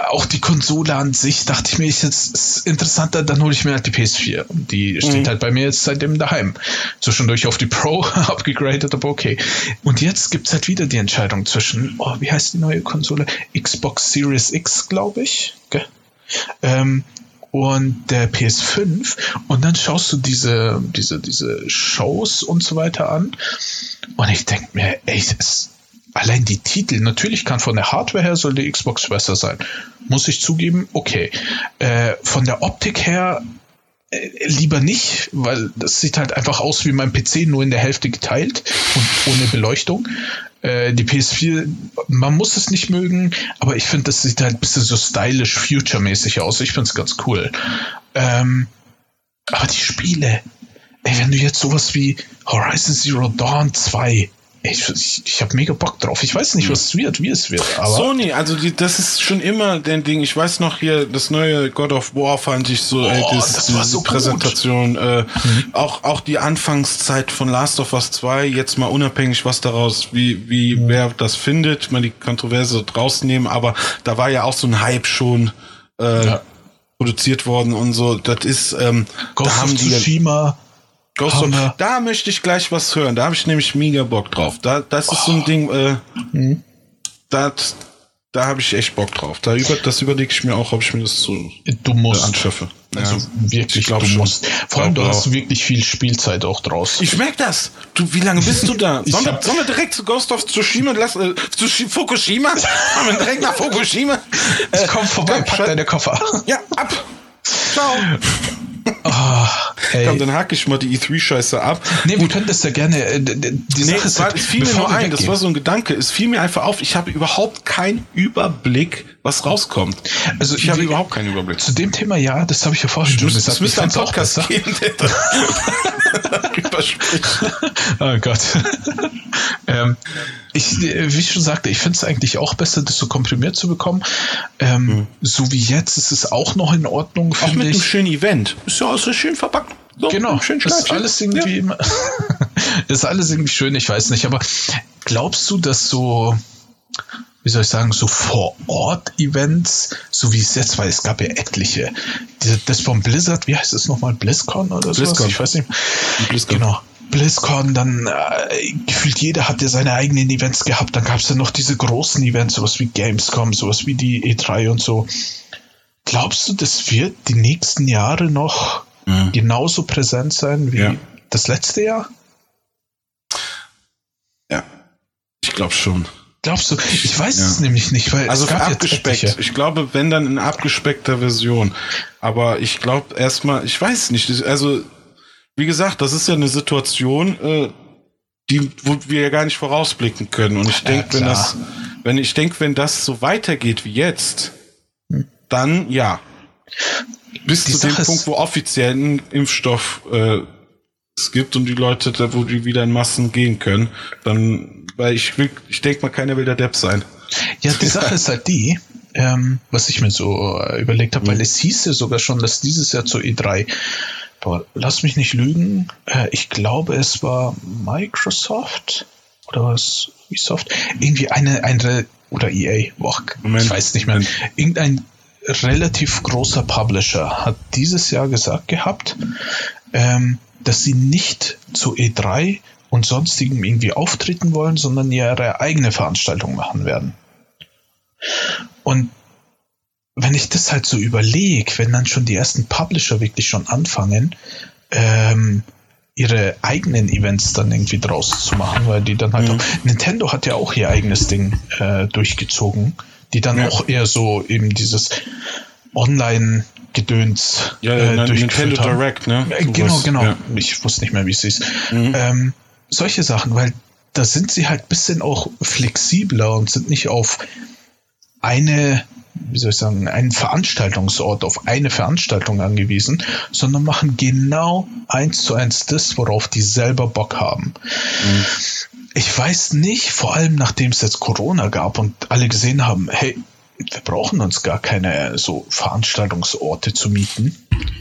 auch die Konsole an sich dachte ich mir, ist jetzt interessanter, dann hole ich mir halt die PS4. Die steht mhm. halt bei mir jetzt seitdem daheim. Zwischendurch auf die Pro abgegradet, aber okay. Und jetzt gibt es halt wieder die Entscheidung zwischen, oh, wie heißt die neue Konsole? Xbox Series X, glaube ich. Okay. Ähm, und der PS5 und dann schaust du diese, diese, diese Shows und so weiter an und ich denke mir, ey, das, allein die Titel, natürlich kann von der Hardware her soll die Xbox besser sein. Muss ich zugeben, okay. Äh, von der Optik her äh, lieber nicht, weil das sieht halt einfach aus wie mein PC, nur in der Hälfte geteilt und ohne Beleuchtung. Äh, die PS4, man muss es nicht mögen, aber ich finde, das sieht halt ein bisschen so stylisch, future-mäßig aus. Ich finde es ganz cool. Ähm, aber die Spiele, ey, wenn du jetzt sowas wie Horizon Zero Dawn 2 ich, ich, ich habe mega Bock drauf. Ich weiß nicht, was es wird, wie es wird. Sony, also die, das ist schon immer dein Ding. Ich weiß noch hier, das neue God of War fand ich so, oh, ey, das, das war so Präsentation. Äh, mhm. auch, auch die Anfangszeit von Last of Us 2, jetzt mal unabhängig, was daraus, wie, wie, mhm. wer das findet, mal die Kontroverse draußen nehmen, aber da war ja auch so ein Hype schon. Äh, ja produziert worden und so. Das ist ähm, Ghost da haben of Tsushima. Ghost of, da möchte ich gleich was hören. Da habe ich nämlich mega Bock drauf. Da, das ist oh. so ein Ding, äh, mhm. das, da habe ich echt Bock drauf. Da über, das überlege ich mir auch, ob ich mir das zu Du musst. äh, anschaffe. Also Ja. wirklich, Ich du schon. musst. Vor allem, du hast wirklich viel Spielzeit auch draus. Ich merk das. Du, wie lange bist du da? Ich Sollen, wir, sollen wir direkt zu Ghost of Tsushima lassen? Äh, zu Shi- Fukushima? Sollen wir direkt nach Fukushima? Äh, Komm vorbei, komm, pack deine Koffer. Ja, ab. Ciao. Ah, ey. Komm, dann hake ich mal die E3-Scheiße ab. Nee, wir können das ja gerne. äh, Die Nee, Sache es, war, halt, es fiel mir nur ein, das war so ein Gedanke. Es fiel mir einfach auf, ich habe überhaupt keinen Überblick, was rauskommt. Also, ich habe überhaupt keinen Überblick. Zu dem Thema, ja, das habe ich ja vorhin schon Es gesagt. müsste einen fand's auch Podcast geben, darüber spricht. Oh Gott. ähm, ich, äh, wie ich schon sagte, ich finde es eigentlich auch besser, das so komprimiert zu bekommen. Ähm, So wie jetzt ist es auch noch in Ordnung, Auch mit einem schönen Event. Ist ja alles so schön verpackt. So, Genau, schön ist alles irgendwie, immer- ist alles irgendwie schön, ich weiß nicht, aber glaubst du, dass so, wie soll ich sagen, so Vor-Ort-Events, so wie es jetzt war, es gab ja etliche, das von Blizzard, wie heißt es nochmal, BlizzCon oder so? BlizzCon. Ich weiß nicht. BlizzCon. Genau. BlizzCon, dann äh, gefühlt jeder hat ja seine eigenen Events gehabt. Dann gab es ja noch diese großen Events, sowas wie Gamescom, sowas wie die E3 und so. Glaubst du, das wird die nächsten Jahre noch Mhm. genauso präsent sein wie Ja. das letzte Jahr? Ja, ich glaube schon. Glaubst du? Ich weiß Ja. es nämlich nicht, weil Also abgespeckt. Ich glaube, wenn dann in abgespeckter Version. Aber ich glaube erstmal, ich weiß nicht. Also, wie gesagt, das ist ja eine Situation, äh, die, wo wir ja gar nicht vorausblicken können. Und ich Ja, denke, wenn klar. das, wenn ich denke, wenn das so weitergeht wie jetzt, dann ja. Bis Die zu dem Sache ist- Punkt, wo offiziell ein Impfstoff äh, es gibt und die Leute, da wo die wieder in Massen gehen können, dann, weil ich will, ich denke mal, keiner will der Depp sein. Ja, die Sache ist halt die, ähm, was ich mir so äh, überlegt habe, weil es hieß ja sogar schon, dass dieses Jahr zur E3, boah, lass mich nicht lügen, äh, ich glaube, es war Microsoft oder was, Ubisoft, irgendwie eine, eine oder EA, boah, Moment. ich weiß nicht mehr, Moment. irgendein relativ großer Publisher hat dieses Jahr gesagt gehabt, ähm, dass sie nicht zu E3 und sonstigen irgendwie auftreten wollen, sondern ihre eigene Veranstaltung machen werden. Und wenn ich das halt so überlege, wenn dann schon die ersten Publisher wirklich schon anfangen, ähm, ihre eigenen Events dann irgendwie draus zu machen, weil die dann halt Mhm. auch, Nintendo hat ja auch ihr eigenes Ding äh, durchgezogen, die dann Ja. auch eher so eben dieses Online-Gedöns Ja, äh, Nintendo haben. Direct, ne? Äh, Genau, genau. ja. Ich wusste nicht mehr, wie es hieß. Mhm. Ähm, solche Sachen, weil da sind sie halt ein bisschen auch flexibler und sind nicht auf eine, wie soll ich sagen, einen Veranstaltungsort, auf eine Veranstaltung angewiesen, sondern machen genau eins zu eins das, worauf die selber Bock haben. Mhm. Ich weiß nicht, vor allem nachdem es jetzt Corona gab und alle gesehen haben, hey, wir brauchen uns gar keine so Veranstaltungsorte zu mieten.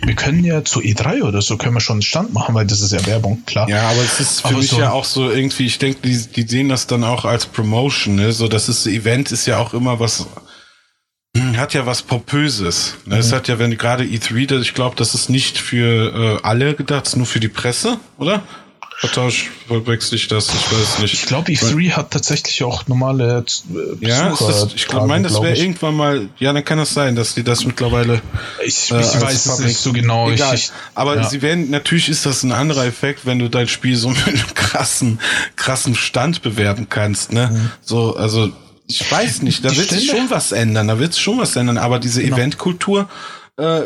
Wir können ja zu E3 oder so können wir schon einen Stand machen, weil das ist ja Werbung, klar. Ja, aber es ist für Aber mich so- ja auch so irgendwie, ich denke, die, die sehen das dann auch als Promotion, ne? So, das ist, Event ist ja auch immer was, hm, hat ja was Pompöses. Ne? Mhm. Es hat ja, wenn gerade E3, das- ich glaube, das ist nicht für äh, alle gedacht, nur für die Presse, oder? Vertausch, verwechsel ich das, ich weiß nicht. Ich glaube, E3 hat tatsächlich auch normale äh, ja, ist das, ich glaube, meine, das wäre irgendwann mal, ja, dann kann das sein, dass die das mittlerweile Ich, äh, weiß es Public- nicht so genau. Egal. Ich, aber ja. sie werden, natürlich ist das ein anderer Effekt, wenn du dein Spiel so mit einem krassen, krassen Stand bewerben kannst, ne? So, also, ich weiß nicht, da wird sich schon was ändern, da wird sich schon was ändern, aber diese Genau. Eventkultur, äh,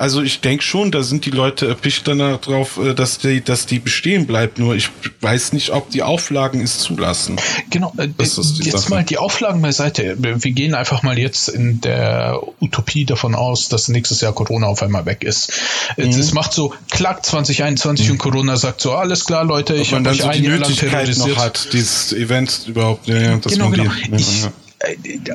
also ich denke schon, da sind die Leute erpicht dann darauf, äh, dass die, dass die bestehen bleibt. Nur ich weiß nicht, ob die Auflagen es zulassen. Genau, äh, Das ist jetzt Sache. mal die Auflagen beiseite. Wir gehen einfach mal jetzt in der Utopie davon aus, dass nächstes Jahr Corona auf einmal weg ist. Mhm. Es macht so klack 2021 und Corona sagt so, alles klar, Leute, ich habe euch so die ein Jahr lang terrorisiert. noch hat, dieses Event überhaupt. Ja, ja, genau, genau. Ich, ja.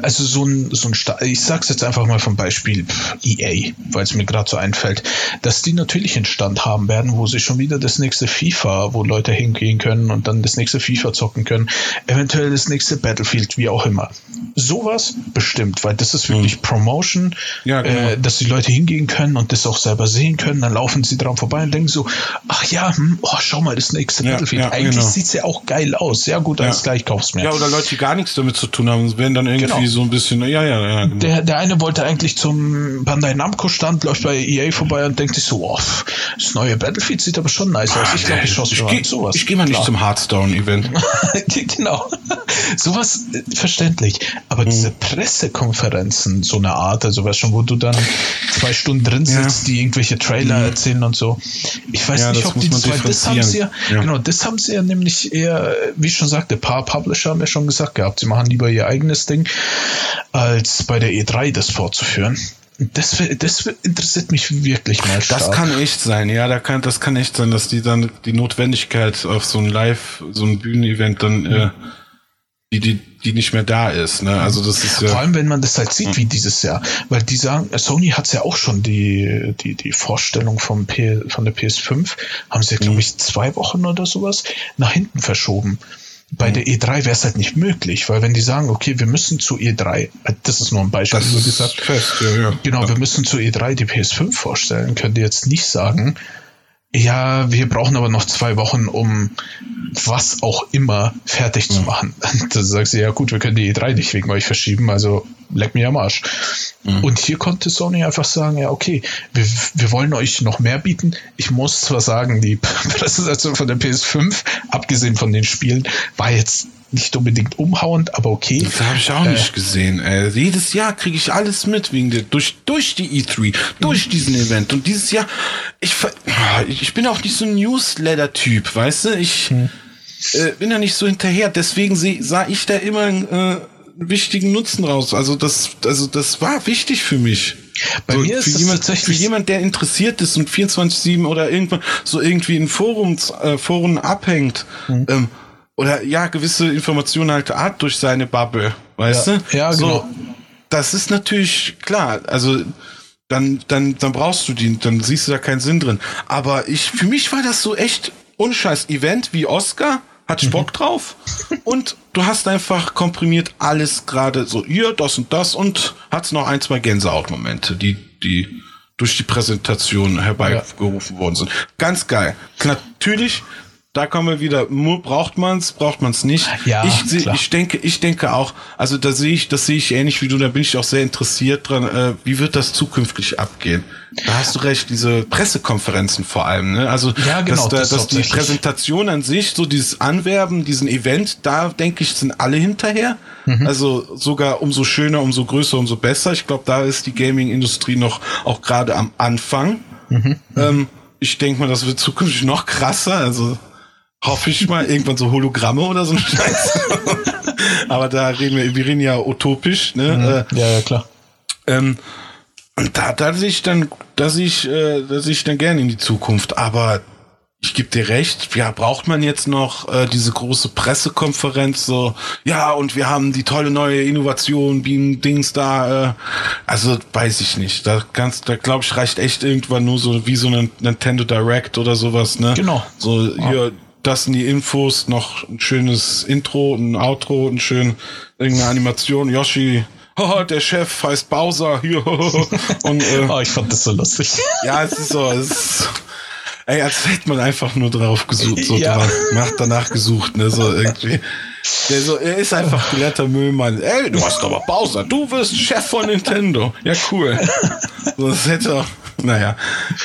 Also so ein, so ein Sta ich sag's jetzt einfach mal vom Beispiel EA, weil es mir gerade so einfällt, dass die natürlich einen Stand haben werden, wo sie schon wieder das nächste FIFA, wo Leute hingehen können und dann das nächste FIFA zocken können, eventuell das nächste Battlefield, wie auch immer. Sowas bestimmt, weil das ist wirklich Promotion, Hm. Ja, genau. äh, dass die Leute hingehen können und das auch selber sehen können, dann laufen sie dran vorbei und denken so, ach ja, hm, oh, schau mal, das nächste Ja, Battlefield. ja, Eigentlich genau. sieht's ja auch geil aus. Ja gut, alles Ja. gleich, kauf's mir. Ja, oder Leute, die gar nichts damit zu tun haben. Wenn dann irgendwie genau. so ein bisschen, ja, ja, ja. Genau. Der, der eine wollte eigentlich zum Bandai Namco Stand, läuft bei EA vorbei und denkt sich so, oh, das neue Battlefield sieht aber schon nice aus. Ich glaube, ich schaue mir sowas. Ich gehe mal nicht Klar. zum Hearthstone-Event. genau. sowas äh, verständlich. Aber mhm. diese Pressekonferenzen, so eine Art, also weißt schon, wo du dann zwei Stunden drin sitzt, ja. die irgendwelche Trailer mhm. erzählen und so. Ich weiß ja, nicht, ob die zwei, das haben sie ja, ja, genau, das haben sie ja nämlich eher, wie ich schon sagte, paar Publisher haben ja schon gesagt gehabt, sie machen lieber ihr eigenes Ding, als bei der E3 das fortzuführen. Das, das interessiert mich wirklich mal stark. Das kann echt sein, ja, da kann, das kann echt sein, dass die dann die Notwendigkeit auf so ein Live, so ein Bühnenevent dann äh, die, die, die nicht mehr da ist. Ne? Also das ist ja Vor allem, wenn man das halt sieht, wie dieses Jahr. Weil die sagen, Sony hat ja auch schon die, die, die Vorstellung vom P, von der PS5, haben sie, glaube ich, zwei Wochen oder sowas nach hinten verschoben. Bei der E3 wäre es halt nicht möglich, weil wenn die sagen, okay, wir müssen zu E3, das ist nur ein Beispiel, das ist gesagt, fest, ja, ja. genau, ja. wir müssen zu E3 die PS5 vorstellen, könnt ihr jetzt nicht sagen, ja, wir brauchen aber noch zwei Wochen, um was auch immer fertig zu machen. Da sagst du, ja gut, wir können die E3 nicht wegen euch verschieben, also leck mir am Arsch. Mhm. Und hier konnte Sony einfach sagen, ja okay, wir, wir wollen euch noch mehr bieten. Ich muss zwar sagen, die Präsentation von der PS5, abgesehen von den Spielen, war jetzt nicht unbedingt umhauend, aber okay. Das habe ich auch äh, nicht gesehen. Äh, jedes Jahr kriege ich alles mit wegen der durch durch die E3, durch mhm. diesen Event und dieses Jahr ich ich bin auch nicht so ein Newsletter Typ, weißt du? Ich hm. äh, bin da nicht so hinterher, deswegen sah ich da immer einen äh, wichtigen Nutzen raus. Also das also das war wichtig für mich. Bei so, mir ist für, jemand, für jemand, der interessiert ist und 24/7 oder irgendwann so irgendwie in Forums äh, Foren abhängt. Hm. Ähm, oder ja, gewisse Informationen halt hat durch seine Bubble, weißt ja, du? Ja, genau. So, das ist natürlich klar, also dann, dann, dann brauchst du die, dann siehst du da keinen Sinn drin. Aber ich, für mich war das so echt unscheiß Event wie Oscar, hat ich Bock mhm. drauf. Und du hast einfach komprimiert alles gerade so, hier, das und das und hat's noch ein, zwei Gänsehautmomente, die, die durch die Präsentation herbeigerufen ja. worden sind. Ganz geil. Natürlich da kommen wir wieder, braucht man's, braucht man's nicht. Ja, ich, klar. ich denke, ich denke auch, also da sehe ich, das sehe ich ähnlich wie du, da bin ich auch sehr interessiert dran, äh, wie wird das zukünftig abgehen? Da hast du recht, diese Pressekonferenzen vor allem, ne? Also, ja, genau, dass, da, dass die Präsentation an sich, so dieses Anwerben, diesen Event, da denke ich, sind alle hinterher. Mhm. Also sogar umso schöner, umso größer, umso besser. Ich glaube, da ist die Gaming-Industrie noch auch gerade am Anfang. Mhm. Ähm, ich denke mal, das wird zukünftig noch krasser. Also hoffe ich mal, irgendwann so Hologramme oder so ein Scheiß. Aber da reden wir, wir reden ja utopisch, ne? Mhm. Ja, ja, klar. Ähm, und da, da sehe ich dann, da sehe ich, äh, da sehe ich dann gerne in die Zukunft. Aber ich gebe dir recht, ja, braucht man jetzt noch äh, diese große Pressekonferenz, so, ja, und wir haben die tolle neue Innovation, Beam Dings da, äh, also weiß ich nicht. Da ganz, da glaube ich, reicht echt irgendwann nur so wie so ein Nintendo Direct oder sowas, ne? Genau. So, hier, das sind die Infos, noch ein schönes Intro, ein Outro, ein schön irgendeine Animation. Yoshi, oh, der Chef heißt Bowser. Hier, und, äh, oh, ich fand das so lustig. Ja, es ist so, es ist, ey, als hätte man einfach nur drauf gesucht, so ja. macht danach gesucht, ne, so irgendwie. Der so, er ist einfach gelehrter Müllmann. Ey, du hast aber Bowser, du wirst Chef von Nintendo. Ja, cool. So, das hätte auch, naja.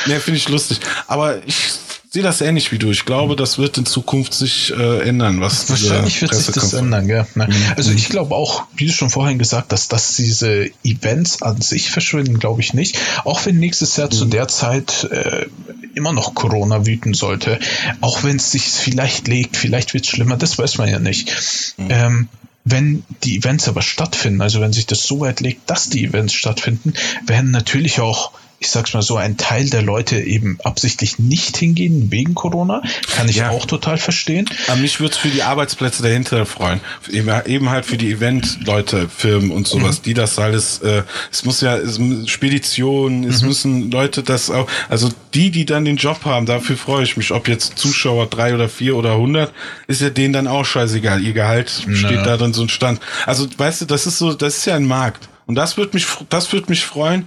Ne, finde ich lustig. Aber ich sehe das ähnlich wie du. Ich glaube, das wird in Zukunft sich äh, ändern. Was Wahrscheinlich wird sich das ändern, ja. Mhm. Also ich glaube auch, wie du schon vorhin gesagt hast, dass diese Events an sich verschwinden, glaube ich nicht. Auch wenn nächstes Jahr mhm. zu der Zeit äh, immer noch Corona wüten sollte, auch wenn es sich vielleicht legt, vielleicht wird es schlimmer, das weiß man ja nicht. Mhm. Ähm, wenn die Events aber stattfinden, also wenn sich das so weit legt, dass die Events stattfinden, werden natürlich auch ich sag's mal so, ein Teil der Leute eben absichtlich nicht hingehen wegen Corona. Kann ich ja. auch total verstehen. Aber mich würde es für die Arbeitsplätze dahinter freuen. Eben halt für die Event-Leute, Firmen und sowas, mhm. die das alles, äh, es muss ja, es, Speditionen, es mhm. müssen Leute das auch, also die, die dann den Job haben, dafür freue ich mich. Ob jetzt Zuschauer drei oder vier oder hundert, ist ja denen dann auch scheißegal. Ihr Gehalt steht da dann so ein Stand. Also, weißt du, das ist so, das ist ja ein Markt. Und das würde mich, das würde mich freuen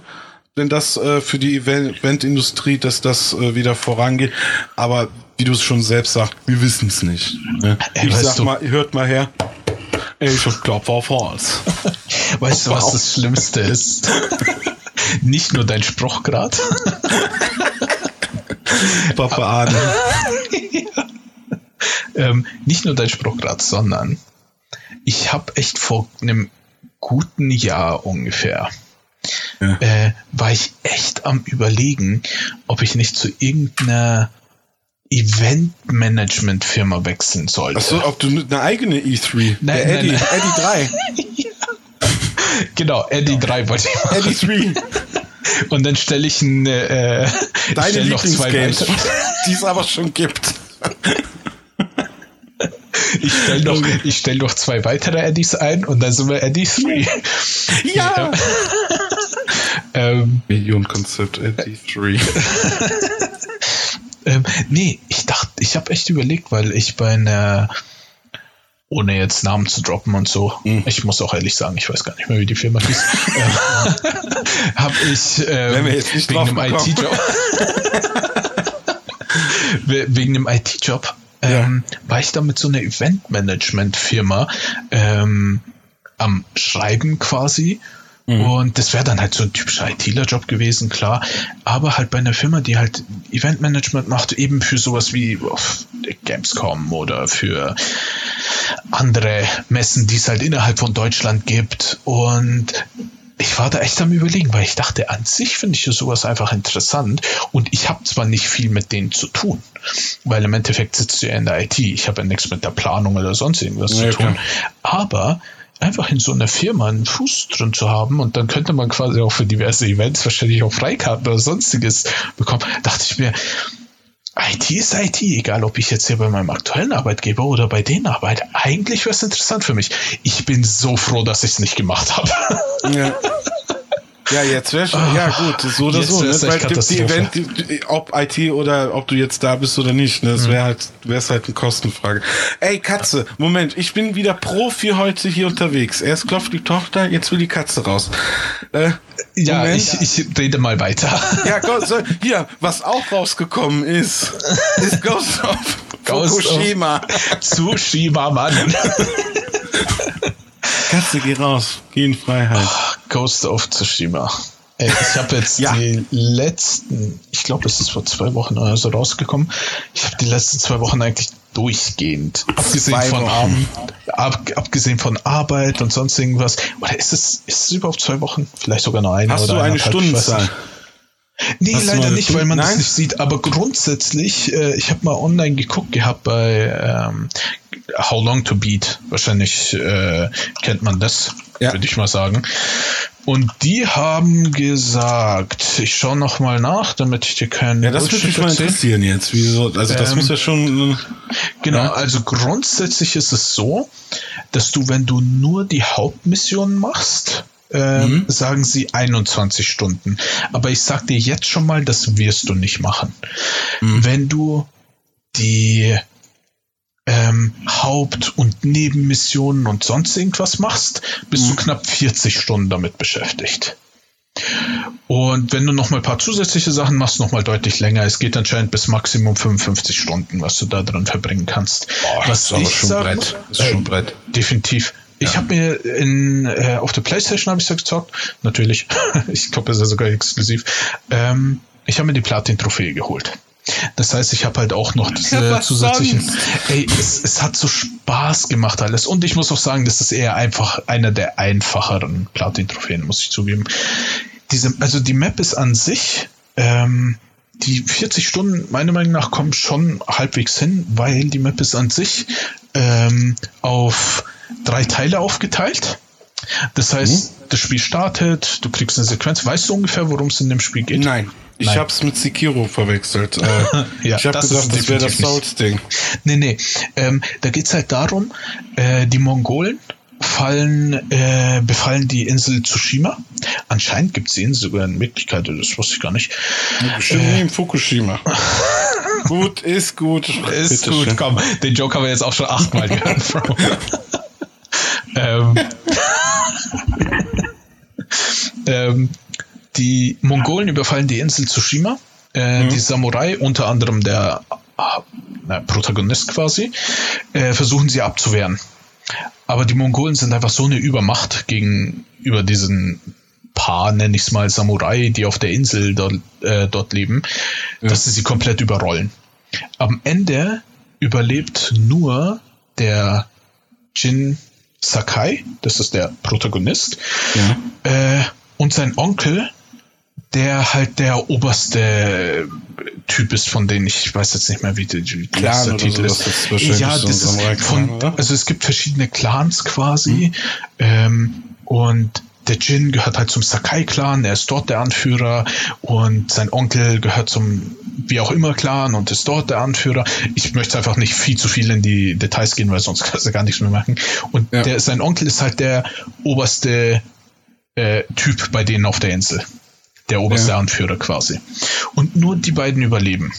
denn das äh, für die Eventindustrie, dass das äh, wieder vorangeht. Aber wie du es schon selbst sagst, wir wissen es nicht. Ne? Ich sag du? mal, hört mal her. Of Club war false. Weißt du, was das Schlimmste ist? Nicht nur dein Spruchgrad. Papa Arne. ähm, nicht nur dein Spruchgrad, sondern ich habe echt vor einem guten Jahr ungefähr Ja. äh, war ich echt am überlegen, ob ich nicht zu irgendeiner Event-Management-Firma wechseln sollte. Achso, ob du eine eigene E3. Nein, der nein, Eddie, nein. Eddie 3. Genau, Eddie 3 wollte ich machen. Eddie 3. Und dann stelle ich ein, äh, ich Deine stell noch zwei weitere. Die es aber schon gibt. Ich stelle noch, ich stell noch zwei weitere Eddies ein und dann sind wir Eddie 3. Ja! Ähm, Millionenkonzept Eddie 3. ähm, nee, ich dachte, ich habe echt überlegt, weil ich bei einer, ohne jetzt Namen zu droppen und so, Mhm. ich muss auch ehrlich sagen, ich weiß gar nicht mehr, wie die Firma hieß, äh, habe ich ähm, wegen einem. IT-Job We- wegen einem IT-Job ähm, war ich da mit so einer Event-Management-Firma ähm, am Schreiben quasi. Und das wäre dann halt so ein typischer ITler-Job gewesen, klar. Aber halt bei einer Firma, die halt Eventmanagement macht, eben für sowas wie auf Gamescom oder für andere Messen, die es halt innerhalb von Deutschland gibt. Und ich war da echt am überlegen, weil ich dachte, an sich finde ich sowas einfach interessant. Und ich habe zwar nicht viel mit denen zu tun, weil im Endeffekt sitzt du ja in der IT. Ich habe ja nichts mit der Planung oder sonst irgendwas Ja, zu tun. klar. Aber einfach in so einer Firma einen Fuß drin zu haben und dann könnte man quasi auch für diverse Events wahrscheinlich auch Freikarten oder sonstiges bekommen, dachte ich mir, IT ist IT, egal ob ich jetzt hier bei meinem aktuellen Arbeitgeber oder bei denen arbeite. Eigentlich wäre es interessant für mich. Ich bin so froh, dass ich es nicht gemacht habe. Ja. Ja, jetzt wäre schon, ja gut, so oder so, ne? weil die. Event, ob IT oder ob du jetzt da bist oder nicht, ne? das wäre halt, wäre es halt eine Kostenfrage. Ey, Katze, Moment, ich bin wieder Profi heute hier unterwegs. Erst klopft die Tochter, jetzt will die Katze raus. Äh, Ja, Moment. ich, ich rede mal weiter. Ja, Gott, so, hier, was auch rausgekommen ist, ist Ghost of Fukushima. Tsushima, Mann. Katze, geh raus, geh in Freiheit. Ghost of Tsushima. Ey, ich habe jetzt Ja. die letzten, ich glaube, es ist vor zwei Wochen oder so rausgekommen. Ich habe die letzten zwei Wochen eigentlich durchgehend, abgesehen Zwei von. Ab, abgesehen von Arbeit und sonst irgendwas. Oder ist es, ist es überhaupt zwei Wochen? Vielleicht sogar nur eine Hast oder du eine weiß Stundenzahl? Nee, Hast leider nicht, weil man das Nein? nicht sieht. Aber grundsätzlich, äh, ich habe mal online geguckt gehabt bei ähm, How Long to Beat. Wahrscheinlich äh, kennt man das, Ja. würde ich mal sagen. Und die haben gesagt, ich schaue noch mal nach, damit ich dir keinen Ja, das würde mich mal interessieren jetzt. Wieso? Also das Ähm, muss ja schon. Genau, Ja. also grundsätzlich ist es so, dass du, wenn du nur die Hauptmission machst, ähm, Mhm. sagen sie 21 Stunden. Aber ich sag dir jetzt schon mal, das wirst du nicht machen. Mhm. Wenn du die ähm, Haupt- und Nebenmissionen und sonst irgendwas machst, bist Mhm. du knapp 40 Stunden damit beschäftigt. Und wenn du noch mal ein paar zusätzliche Sachen machst, noch mal deutlich länger. Es geht anscheinend bis Maximum 55 Stunden, was du da drin verbringen kannst. was ist aber schon sagen Brett. Ist schon Brett. Definitiv. Ich habe mir in, äh, auf der Playstation habe ich ja gezockt, natürlich. ich glaube, es ist ja sogar exklusiv. Ähm, ich habe mir die Platin-Trophäe geholt. Das heißt, ich habe halt auch noch diese was zusätzlichen. sonst? Ey, es, es hat so Spaß gemacht alles. Und ich muss auch sagen, das ist eher einfach einer der einfacheren Platin-Trophäen, muss ich zugeben. Diese, also die Map ist an sich, ähm, die 40 Stunden meiner Meinung nach kommen schon halbwegs hin, weil die Map ist an sich ähm, auf drei Teile aufgeteilt. Das heißt, das Spiel startet, du kriegst eine Sequenz. Weißt du ungefähr, worum es in dem Spiel geht? Nein. Ich Nein. hab's mit Sekiro verwechselt. Äh, Ja, ich habe das gedacht, ist das wäre das. Souls-Ding. Nee, nee. Ähm, da geht's halt darum, äh, die Mongolen fallen, äh, befallen die Insel Tsushima. Anscheinend gibt's die Insel sogar in Wirklichkeit, das wusste ich gar nicht. Bestimmt Äh. in Fukushima. gut, ist gut. Ist Bitte gut, schön. komm. Den Joke haben wir jetzt auch schon achtmal gehört. ähm, ähm, die Mongolen überfallen die Insel Tsushima. Äh, Die Samurai, unter anderem der na, Protagonist quasi, äh, versuchen sie abzuwehren. Aber die Mongolen sind einfach so eine Übermacht gegenüber diesen paar, nenne ich es mal, Samurai, die auf der Insel dort, äh, dort leben, ja. dass sie sie komplett überrollen. Am Ende überlebt nur der Jin Sakai, das ist der Protagonist, ja. äh, und sein Onkel, der halt der oberste Typ ist, von denen ich weiß jetzt nicht mehr, wie, die, wie der Titel ist. ist ja, das ist von, also es gibt verschiedene Clans quasi mhm. ähm, und der Jin gehört halt zum Sakai-Clan, er ist dort der Anführer und sein Onkel gehört zum wie auch immer Clan und ist dort der Anführer. Ich möchte einfach nicht viel zu viel in die Details gehen, weil sonst kannst du gar nichts mehr machen. Und ja. der, sein Onkel ist halt der oberste äh, Typ bei denen auf der Insel. Der oberste ja. Anführer quasi. Und nur die beiden überleben.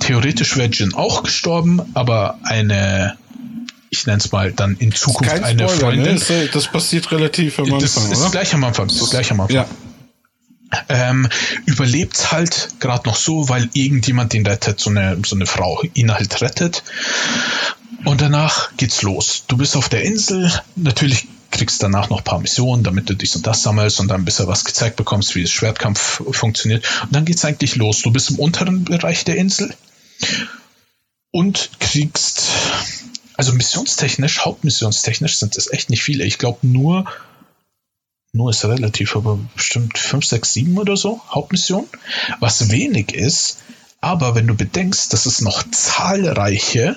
Theoretisch wäre Jin auch gestorben, aber eine ich nenne es mal dann in Zukunft Spoiler, eine Freundin. Ne? Das passiert relativ am Anfang. Das ist oder? gleich am Anfang. Das ist gleich am Anfang. Ja. Ähm, überlebt halt gerade noch so, weil irgendjemand ihn rettet, so eine, so eine Frau ihn halt rettet. Und danach geht's los. Du bist auf der Insel, natürlich kriegst danach noch ein paar Missionen, damit du dies und das sammelst und dann ein bisschen was gezeigt bekommst, wie das Schwertkampf funktioniert. Und dann geht's eigentlich los. Du bist im unteren Bereich der Insel und kriegst also missionstechnisch, hauptmissionstechnisch sind es echt nicht viele. Ich glaube nur, nur ist relativ, aber bestimmt 5, 6, 7 oder so Hauptmissionen, was wenig ist. Aber wenn du bedenkst, dass es noch zahlreiche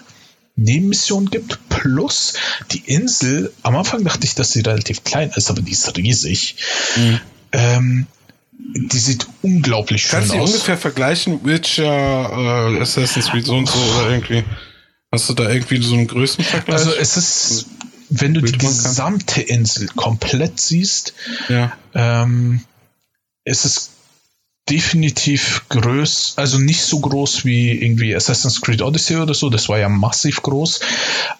Nebenmissionen gibt, plus die Insel, am Anfang dachte ich, dass sie relativ klein ist, aber die ist riesig. Mhm. Ähm, die sieht unglaublich schön Kannst aus. Kannst du ungefähr vergleichen, Witcher, äh, Assassin's Creed so und so oder irgendwie? Hast du da irgendwie so einen Größenvergleich? Also es ist, wenn du die gesamte Insel komplett siehst, ja. ähm, ist es definitiv größ, also nicht so groß wie irgendwie Assassin's Creed Odyssey oder so, das war ja massiv groß,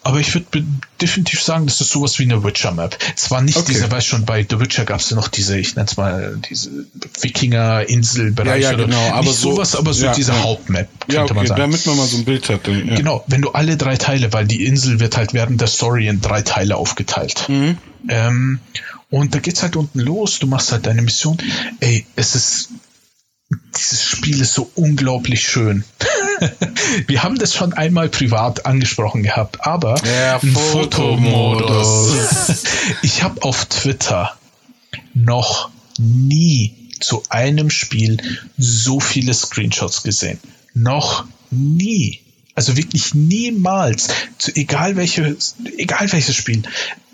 aber ich würde definitiv sagen, das ist sowas wie eine Witcher-Map. Zwar nicht okay. diese, weiß schon, bei The Witcher gab es ja noch diese, ich nenne es mal, diese Wikinger-Inselbereich ja, ja, genau, aber nicht so, sowas, aber so ja, diese ja. Hauptmap, könnte ja, okay, man sagen. damit man mal so ein Bild hat. Dann. Genau, wenn du alle drei Teile, weil die Insel wird halt während der Story in drei Teile aufgeteilt. Mhm. Ähm, und da geht's halt unten los, du machst halt deine Mission. Ey, es ist dieses Spiel ist so unglaublich schön. Wir haben das schon einmal privat angesprochen gehabt, aber ja, Fotomodus. ich habe auf Twitter noch nie zu einem Spiel so viele Screenshots gesehen. Noch nie. Also wirklich niemals. Zu egal welches, egal welches Spiel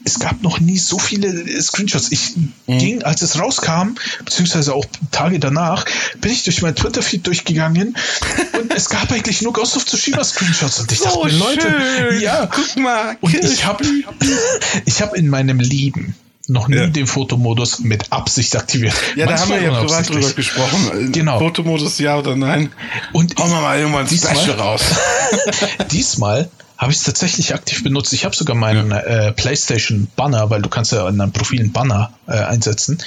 es gab noch nie so viele Screenshots. Ich mhm. ging, als es rauskam, beziehungsweise auch Tage danach, bin ich durch mein Twitter-Feed durchgegangen und es gab eigentlich nur Ghost of Tsushima Screenshots und ich dachte mir, Leute, ja, guck mal, und ich habe ich habe in meinem Leben noch nie ja. den Fotomodus mit Absicht aktiviert. Ja, da haben wir ja privat drüber gesprochen. Genau. Fotomodus ja oder nein. Und Hauen wir mal irgendwann diesmal, Special raus. diesmal habe ich es tatsächlich aktiv benutzt. Ich habe sogar meinen ja. äh, PlayStation Banner, weil du kannst ja in deinem Profil einen Banner äh, einsetzen.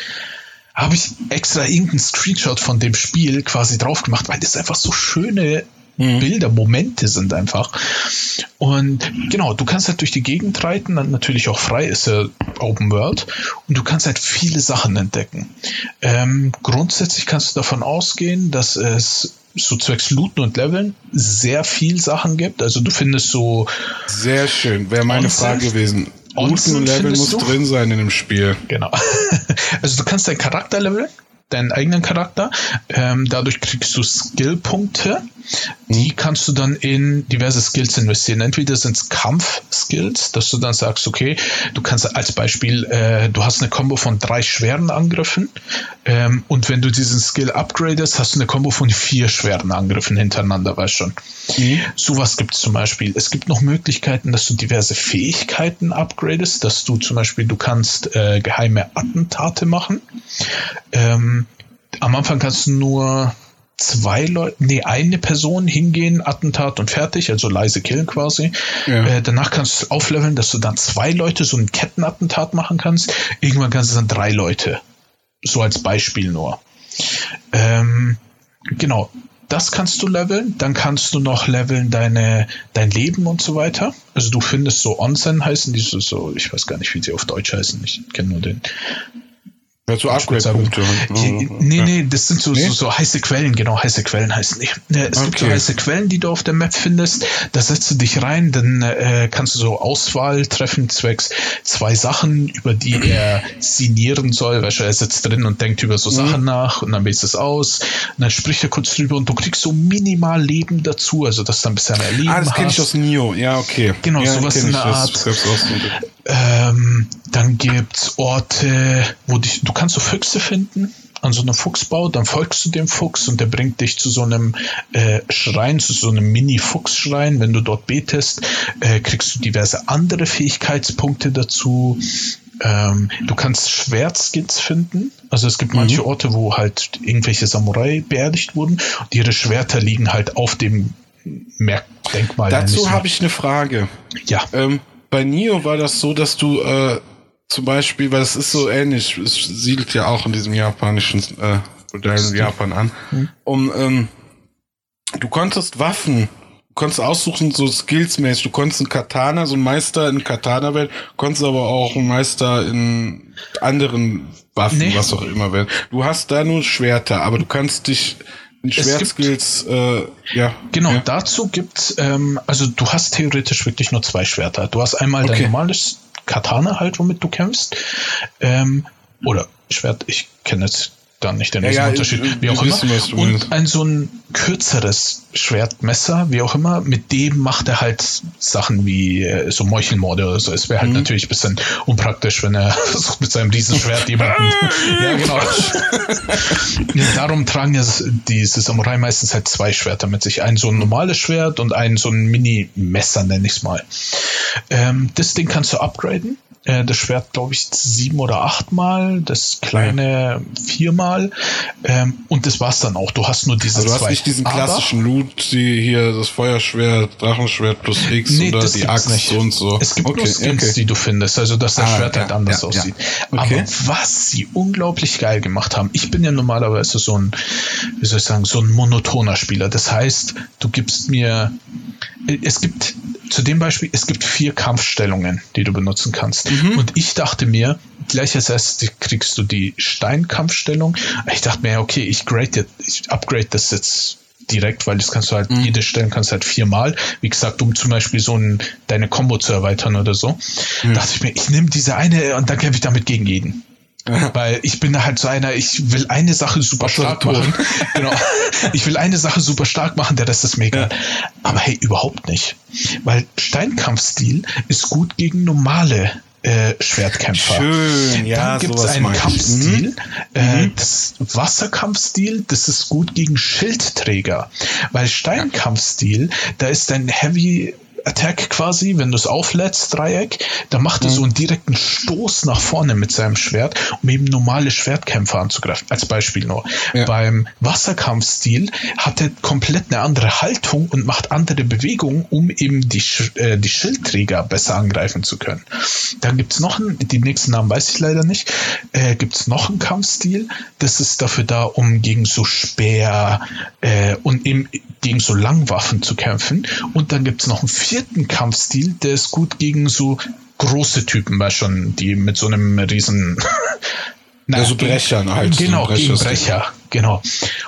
Habe ich extra irgendeinen Screenshot von dem Spiel quasi drauf gemacht, weil das einfach so schöne mhm. Bilder, Momente sind einfach. Und genau, du kannst halt durch die Gegend reiten, dann natürlich auch frei, ist ja Open World, und du kannst halt viele Sachen entdecken. Ähm, grundsätzlich kannst du davon ausgehen, dass es so zwecks Looten und Leveln sehr viel Sachen gibt. Also du findest so. Sehr schön, wäre meine Onsen, Frage gewesen. Looten und Leveln muss du? drin sein in dem Spiel. Genau. Also du kannst deinen Charakter leveln, deinen eigenen Charakter. Ähm, dadurch kriegst du Skillpunkte die kannst du dann in diverse Skills investieren. Entweder sind es Kampf-Skills, dass du dann sagst, okay, du kannst als Beispiel, äh, du hast eine Combo von drei schweren Angriffen ähm, und wenn du diesen Skill upgradest, hast du eine Combo von vier schweren Angriffen hintereinander, weißt schon. Mhm. Sowas gibt es zum Beispiel. Es gibt noch Möglichkeiten, dass du diverse Fähigkeiten upgradest, dass du zum Beispiel, du kannst äh, geheime Attentate machen. Ähm, am Anfang kannst du nur zwei Leute, nee, eine Person hingehen, Attentat und fertig, also leise killen quasi. Ja. Äh, danach kannst du aufleveln, dass du dann zwei Leute so ein Kettenattentat machen kannst. Irgendwann kannst du dann drei Leute. So als Beispiel nur. Ähm, genau. das kannst du leveln. Dann kannst du noch leveln deine, dein Leben und so weiter. Also du findest so Onsen heißen die so, so, ich weiß gar nicht, wie sie auf Deutsch heißen. Ich kenne nur den ja, so Upgrade-Punkte. Nee, nee, das sind so, nee? so, so, heiße Quellen, genau, heiße Quellen heißen die. Es okay. gibt so heiße Quellen, die du auf der Map findest. Da setzt du dich rein, dann äh, kannst du so Auswahl treffen, zwecks zwei Sachen, über die er signieren soll. Weißt du, er sitzt drin und denkt über so mhm. Sachen nach und dann wählst du es aus. Und dann spricht er kurz drüber und du kriegst so minimal Leben dazu, also dass du ein bisschen mehr Leben Ah, das kenne ich aus Nio, ja, okay. Genau, ja, sowas in der Art. Ähm, dann gibt's Orte, wo dich, du kannst so Füchse finden an so einem Fuchsbau, dann folgst du dem Fuchs und der bringt dich zu so einem äh, Schrein, zu so einem Mini-Fuchsschrein. Wenn du dort betest, äh, kriegst du diverse andere Fähigkeitspunkte dazu. Ähm, du kannst Schwertskins finden. Also es gibt manche mhm. Orte, wo halt irgendwelche Samurai beerdigt wurden und ihre Schwerter liegen halt auf dem Merkdenkmal. Dazu habe ich eine Frage. Ja. Ähm, bei Nio war das so, dass du äh, zum Beispiel, weil es ist so ähnlich, es siedelt ja auch in diesem japanischen äh, Modell in Japan an, mhm. um ähm, du konntest Waffen, du konntest aussuchen, so skillsmäßig, du konntest einen Katana, so ein Meister in Katana-Welt, konntest aber auch einen Meister in anderen Waffen, nee. was auch immer werden. Du hast da nur Schwerter, aber du kannst dich Schwertskills, äh, ja. Genau, ja. dazu gibt's, ähm, also du hast theoretisch wirklich nur zwei Schwerter. Du hast einmal okay. dein normales Katana halt, womit du kämpfst, ähm, oder Schwert, ich kenne jetzt dann nicht den ja, ja, Unterschied, wie auch immer. Und ein so ein kürzeres Schwertmesser, wie auch immer, mit dem macht er halt Sachen wie äh, so Meuchelmorde oder so. Es wäre halt mhm. natürlich ein bisschen unpraktisch, wenn er versucht mit seinem Riesenschwert jemanden. ja, genau. darum tragen ja diese Samurai meistens halt zwei Schwerter mit sich. Ein so ein normales Schwert und ein so ein Mini-Messer, nenne ich es mal. Ähm, das Ding kannst du upgraden äh, das Schwert, glaube ich, sieben oder achtmal, das kleine viermal. Ähm, und das war's dann auch. Du hast nur diese also du hast nicht diesen klassischen Loot, die hier das Feuerschwert, Drachenschwert plus X nee, oder die Axt nicht. und so. Es gibt okay, nur Skins, okay. die du findest, also dass das ah, Schwert ja, halt anders ja, aussieht. Ja. Okay. Aber was sie unglaublich geil gemacht haben, ich bin ja normalerweise so ein, wie soll ich sagen, so ein monotoner Spieler. Das heißt, du gibst mir, es gibt zu dem Beispiel, es gibt vier Kampfstellungen, die du benutzen kannst. Mhm. Und ich dachte mir, gleich als erstes kriegst du die Steinkampfstellung. Ich dachte mir, okay, ich grade, ich upgrade das jetzt direkt, weil das kannst du halt, mhm. jede Stellen kannst du halt viermal. Wie gesagt, um zum Beispiel so ein, deine Combo zu erweitern oder so. Mhm. Dachte ich mir, ich nehme diese eine und dann kämpfe ich damit gegen jeden. Weil ich bin halt so einer, ich will eine Sache super stark machen. genau. Ich will eine Sache super stark machen, der Rest ist mega. Ja. Aber hey, überhaupt nicht. Weil Steinkampfstil ist gut gegen normale äh, Schwertkämpfer. Schön, ja. Dann gibt es einen Kampfstil, mhm. äh, mhm. das Wasserkampfstil, das ist gut gegen Schildträger. Weil Steinkampfstil, da ist ein Heavy Attack quasi, wenn du es auflädst, Dreieck, dann macht er mhm. so einen direkten Stoß nach vorne mit seinem Schwert, um eben normale Schwertkämpfer anzugreifen. Als Beispiel nur. Ja. Beim Wasserkampfstil hat er komplett eine andere Haltung und macht andere Bewegungen, um eben die, äh, die Schildträger besser angreifen zu können. Dann gibt es noch einen, die nächsten Namen weiß ich leider nicht, äh, gibt es noch einen Kampfstil, das ist dafür da, um gegen so Speer äh, und eben gegen so Langwaffen zu kämpfen. Und dann gibt es noch einen vierten Kampfstil, der ist gut gegen so große Typen, weil schon, die mit so einem riesen Na, so Brechern halt. Genau, so gegen Brecher, genau.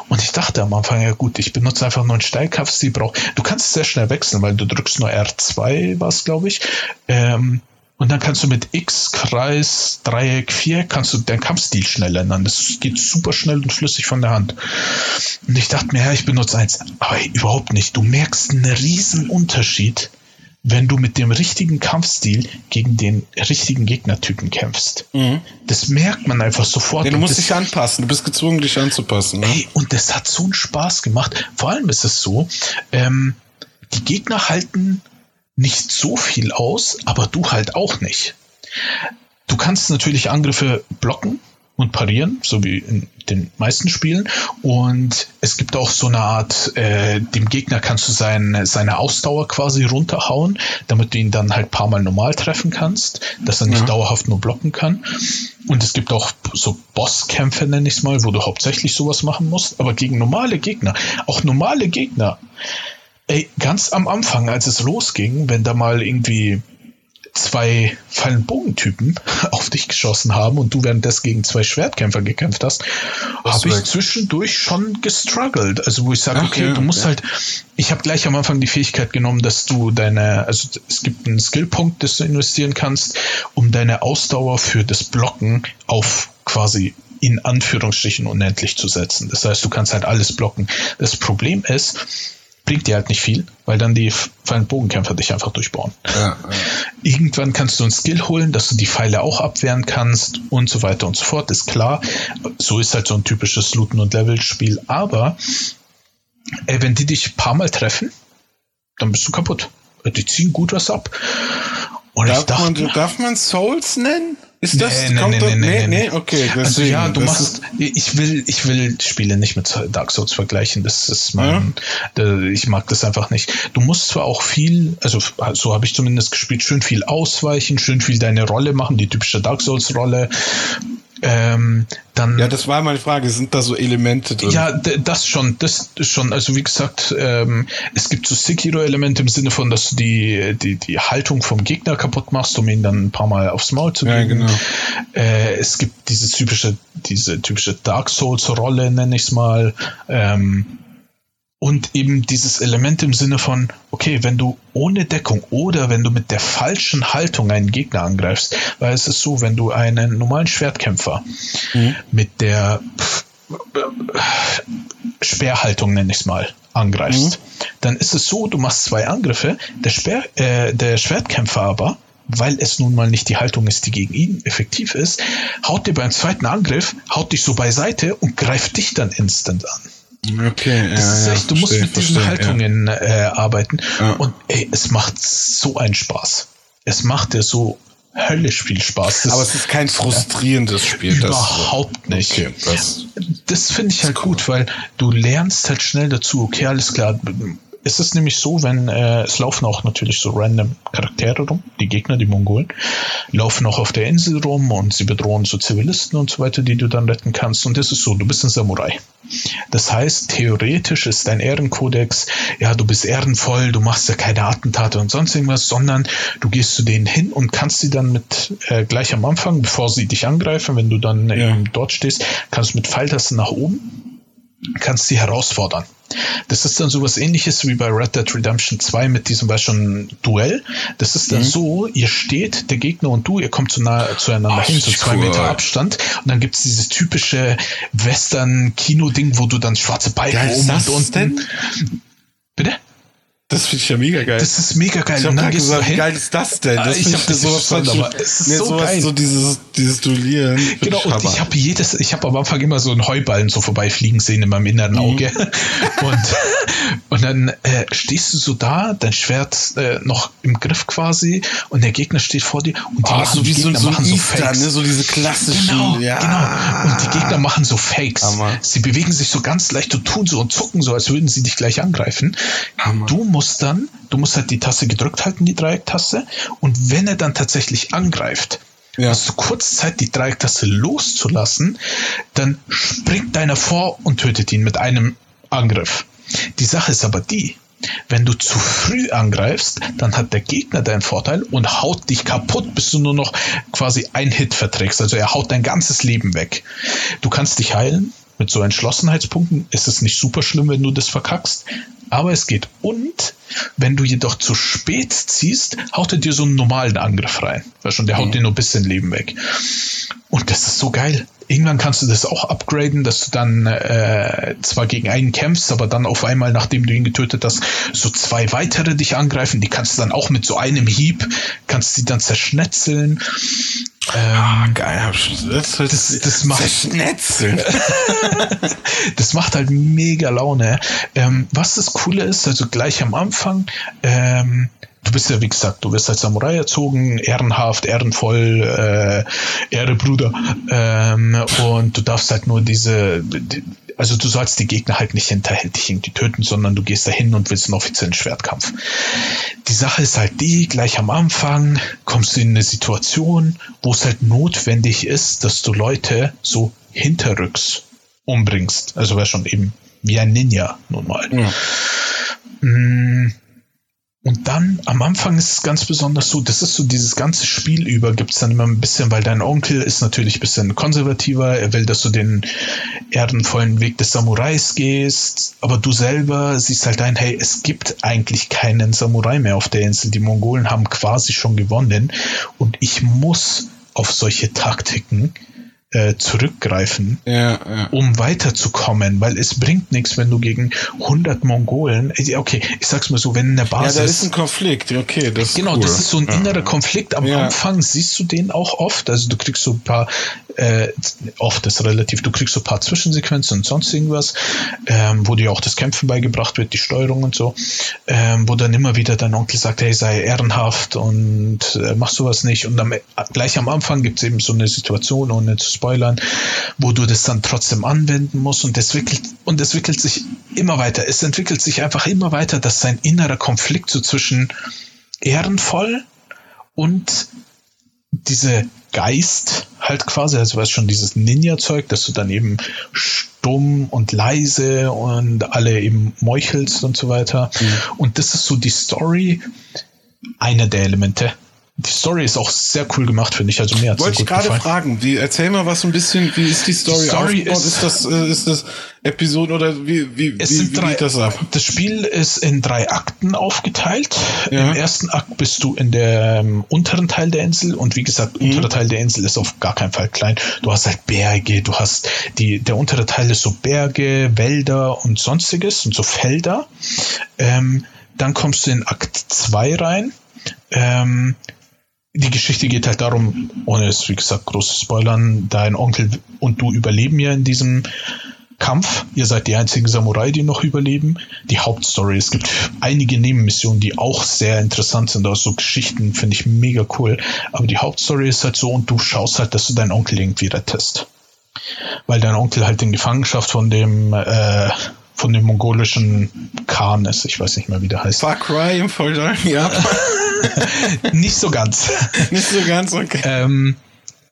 Und ich dachte am Anfang, ja gut, ich benutze einfach nur einen Steilkampfstil. Brauch. Du kannst sehr schnell wechseln, weil du drückst nur R2, was glaube ich. Ähm, und dann kannst du mit X, Kreis, Dreieck, Viereck, kannst du deinen Kampfstil schnell ändern. Das geht super schnell und flüssig von der Hand. Und ich dachte mir, ja, ich benutze eins. Aber hey, überhaupt nicht. Du merkst einen riesen Unterschied, wenn du mit dem richtigen Kampfstil gegen den richtigen Gegnertypen kämpfst. Mhm. Das merkt man einfach sofort. Ja, du musst dich anpassen. Du bist gezwungen, dich anzupassen. Ne? Hey, und das hat so einen Spaß gemacht. Vor allem ist es so, ähm, die Gegner halten nicht so viel aus, aber du halt auch nicht. Du kannst natürlich Angriffe blocken und parieren, so wie in den meisten Spielen. Und es gibt auch so eine Art, äh, dem Gegner kannst du sein, seine Ausdauer quasi runterhauen, damit du ihn dann halt paar Mal normal treffen kannst, dass er nicht ja. dauerhaft nur blocken kann. Und es gibt auch so Bosskämpfe, nenne ich es mal, wo du hauptsächlich sowas machen musst, aber gegen normale Gegner, auch normale Gegner. Ey, ganz am Anfang, als es losging, wenn da mal irgendwie zwei Fallenbogentypen auf dich geschossen haben und du währenddessen gegen zwei Schwertkämpfer gekämpft hast, habe ich zwischendurch schon gestruggelt. Also wo ich sage, okay, okay, du musst okay. halt, ich habe gleich am Anfang die Fähigkeit genommen, dass du deine, also es gibt einen Skillpunkt, das du investieren kannst, um deine Ausdauer für das Blocken auf quasi in Anführungsstrichen unendlich zu setzen. Das heißt, du kannst halt alles blocken. Das Problem ist, bringt dir halt nicht viel, weil dann die Fallen Bogenkämpfer dich einfach durchbauen. Ja, ja. Irgendwann kannst du einen Skill holen, dass du die Pfeile auch abwehren kannst und so weiter und so fort, ist klar. So ist halt so ein typisches Looten- und Level-Spiel. Aber äh, wenn die dich ein paar Mal treffen, dann bist du kaputt. Die ziehen gut was ab. Und darf, dachte, man, darf man Souls nennen? Ist das? Nee, nee, nee, nee, nee, nee, okay. Deswegen, also ja, du machst, ich will, ich will Spiele nicht mit Dark Souls vergleichen. Das ist mein, ja. ich mag das einfach nicht. Du musst zwar auch viel, also so habe ich zumindest gespielt, schön viel ausweichen, schön viel deine Rolle machen, die typische Dark Souls Rolle. Ähm, dann, ja, das war meine Frage. Sind da so Elemente drin? Ja, das schon, das schon. Also wie gesagt, ähm, es gibt so Sekiro-Elemente im Sinne von, dass du die, die, die Haltung vom Gegner kaputt machst, um ihn dann ein paar Mal aufs Maul zu geben. Ja, genau. Äh, es gibt diese typische, diese typische Dark Souls-Rolle, nenne ich es mal. Ähm, und eben dieses Element im Sinne von, okay, wenn du ohne Deckung oder wenn du mit der falschen Haltung einen Gegner angreifst, weil es ist so, wenn du einen normalen Schwertkämpfer mhm. mit der Sperrhaltung, nenne ich es mal, angreifst, mhm. dann ist es so, du machst zwei Angriffe, der, Sperr, äh, der Schwertkämpfer aber weil es nun mal nicht die Haltung ist, die gegen ihn effektiv ist, haut dir beim zweiten Angriff, haut dich so beiseite und greift dich dann instant an. Okay, das ja, ist echt, du musst mit diesen Haltungen ja. äh, arbeiten. Ja. Und ey, es macht so einen Spaß. Es macht dir so höllisch viel Spaß. Das, Aber es ist kein frustrierendes Spiel. Überhaupt das, nicht. Okay, das, das finde ich halt cool. gut, weil du lernst halt schnell dazu, okay, alles klar, ist es nämlich so, wenn äh, es laufen auch natürlich so random Charaktere rum, die Gegner, die Mongolen, laufen auch auf der Insel rum und sie bedrohen so Zivilisten und so weiter, die du dann retten kannst. Und das ist so, du bist ein Samurai. Das heißt, theoretisch ist dein Ehrenkodex, ja, du bist ehrenvoll, du machst ja keine Attentate und sonst irgendwas, sondern du gehst zu denen hin und kannst sie dann mit äh, gleich am Anfang, bevor sie dich angreifen, wenn du dann ja. eben dort stehst, kannst du mit Pfeiltasten nach oben, kannst sie herausfordern. Das ist dann sowas ähnliches wie bei Red Dead Redemption 2 mit diesem Beispiel schon Duell. Das ist dann mhm. so, ihr steht, der Gegner und du, ihr kommt zu nah, zueinander Ach, hin, so zwei cool. Meter Abstand. Und dann gibt es dieses typische Western-Kino-Ding, wo du dann schwarze Beine oben und unten. Denn? Bitte? Das finde ich ja mega geil. Das ist mega geil. Ich habe gerade gesagt, wie geil ist das denn? Das ah, ich habe sowas von, aber es ist nee, so sowas, geil. so dieses, dieses Duellieren. Genau, und ich habe jedes, ich habe am Anfang immer so einen Heuballen so vorbeifliegen sehen in meinem inneren mhm. Auge. Mhm. und, und dann äh, stehst du so da, dein Schwert äh, noch im Griff quasi und der Gegner steht vor dir und die oh, machen, so wie Gegner so, so machen so Fakes. Ne? So diese klassischen. Genau, ja. genau. Und die Gegner machen so Fakes. Hammer. Sie bewegen sich so ganz leicht und tun so und zucken so, als würden sie dich gleich angreifen. Hammer. Du musst musst dann, du musst halt die Taste gedrückt halten, die Dreiecktaste, und wenn er dann tatsächlich angreift, ja. hast du kurz Zeit, die Dreiecktaste loszulassen, dann springt deiner vor und tötet ihn mit einem Angriff. Die Sache ist aber die, wenn du zu früh angreifst, dann hat der Gegner deinen Vorteil und haut dich kaputt, bis du nur noch quasi ein Hit verträgst. Also er haut dein ganzes Leben weg. Du kannst dich heilen. Mit so Entschlossenheitspunkten ist es nicht super schlimm, wenn du das verkackst aber es geht. Und wenn du jedoch zu spät ziehst, haut er dir so einen normalen Angriff rein. Weil schon, der haut mhm. dir nur ein bisschen Leben weg. Und das ist so geil. Irgendwann kannst du das auch upgraden, dass du dann äh, zwar gegen einen kämpfst, aber dann auf einmal, nachdem du ihn getötet hast, so zwei weitere dich angreifen. Die kannst du dann auch mit so einem Hieb, kannst sie dann zerschnetzeln. Ähm, oh, geil, das, das, das macht das macht halt mega Laune. Ähm, was das Coole ist, also gleich am Anfang, ähm, du bist ja, wie gesagt, du wirst als Samurai erzogen, ehrenhaft, ehrenvoll, äh, Ehre. Ähm, und du darfst halt nur diese, also du sollst die Gegner halt nicht hinterhältig irgendwie töten, sondern du gehst dahin und willst einen offiziellen Schwertkampf. Die Sache ist halt die, gleich am Anfang kommst du in eine Situation, wo es halt notwendig ist, dass du Leute so hinterrücks umbringst. Also wäre schon eben wie ein Ninja nun mal. Ja. Mm, und dann am Anfang ist es ganz besonders so, das ist so dieses ganze Spiel über, gibt es dann immer ein bisschen, weil dein Onkel ist natürlich ein bisschen konservativer, er will, dass du den ehrenvollen Weg des Samurais gehst, aber du selber siehst halt ein, hey, es gibt eigentlich keinen Samurai mehr auf der Insel, die Mongolen haben quasi schon gewonnen und ich muss auf solche Taktiken äh, zurückgreifen, ja, ja. um weiterzukommen, weil es bringt nichts, wenn du gegen 100 Mongolen, äh, okay, ich sag's mal so, wenn in der Basis... Ja, da ist ein Konflikt, okay, das Genau, cool. das ist so ein innerer Konflikt. Am Anfang siehst du den auch oft, also du kriegst so ein paar, äh, oft ist relativ, du kriegst so ein paar Zwischensequenzen und sonst irgendwas, ähm, wo dir auch das Kämpfen beigebracht wird, die Steuerung und so, ähm, wo dann immer wieder dein Onkel sagt, hey, sei ehrenhaft und äh, mach sowas nicht und dann, gleich am Anfang gibt's eben so eine Situation, ohne zu spoilern, wo du das dann trotzdem anwenden musst und es entwickelt, und es entwickelt sich immer weiter. Es entwickelt sich einfach immer weiter, dass sein innerer Konflikt so zwischen ehrenvoll und diese Geist halt quasi, also weißt schon, dieses Ninja-Zeug, dass du dann eben stumm und leise und alle eben meuchelst und so weiter. Mhm. Und das ist so die Story, einer der Elemente die Story ist auch sehr cool gemacht, finde ich. Also mir Wollte ich gerade fragen, wie, erzähl mal was ein bisschen, wie ist die Story, die Story Ist, ist, das, äh, ist das Episode oder wie, wie, es wie, sind wie drei, das ab? Das Spiel ist in drei Akten aufgeteilt. Ja. Im ersten Akt bist du in der um, unteren Teil der Insel und wie gesagt, mhm. unterer Teil der Insel ist auf gar keinen Fall klein. Du hast halt Berge, du hast die, der untere Teil ist so Berge, Wälder und sonstiges und so Felder. Ähm, dann kommst du in Akt 2 rein. Ähm, die Geschichte geht halt darum, ohne es wie gesagt groß zu spoilern, dein Onkel und du überleben ja in diesem Kampf. Ihr seid die einzigen Samurai, die noch überleben. Die Hauptstory. Es gibt einige Nebenmissionen, die auch sehr interessant sind. Aus so Geschichten finde ich mega cool. Aber die Hauptstory ist halt so und du schaust halt, dass du deinen Onkel irgendwie rettest. Weil dein Onkel halt in Gefangenschaft von dem äh, von dem mongolischen Khan ist. Ich weiß nicht mehr, wie der heißt. Far Cry im ja. nicht so ganz. nicht so ganz, okay. Ähm,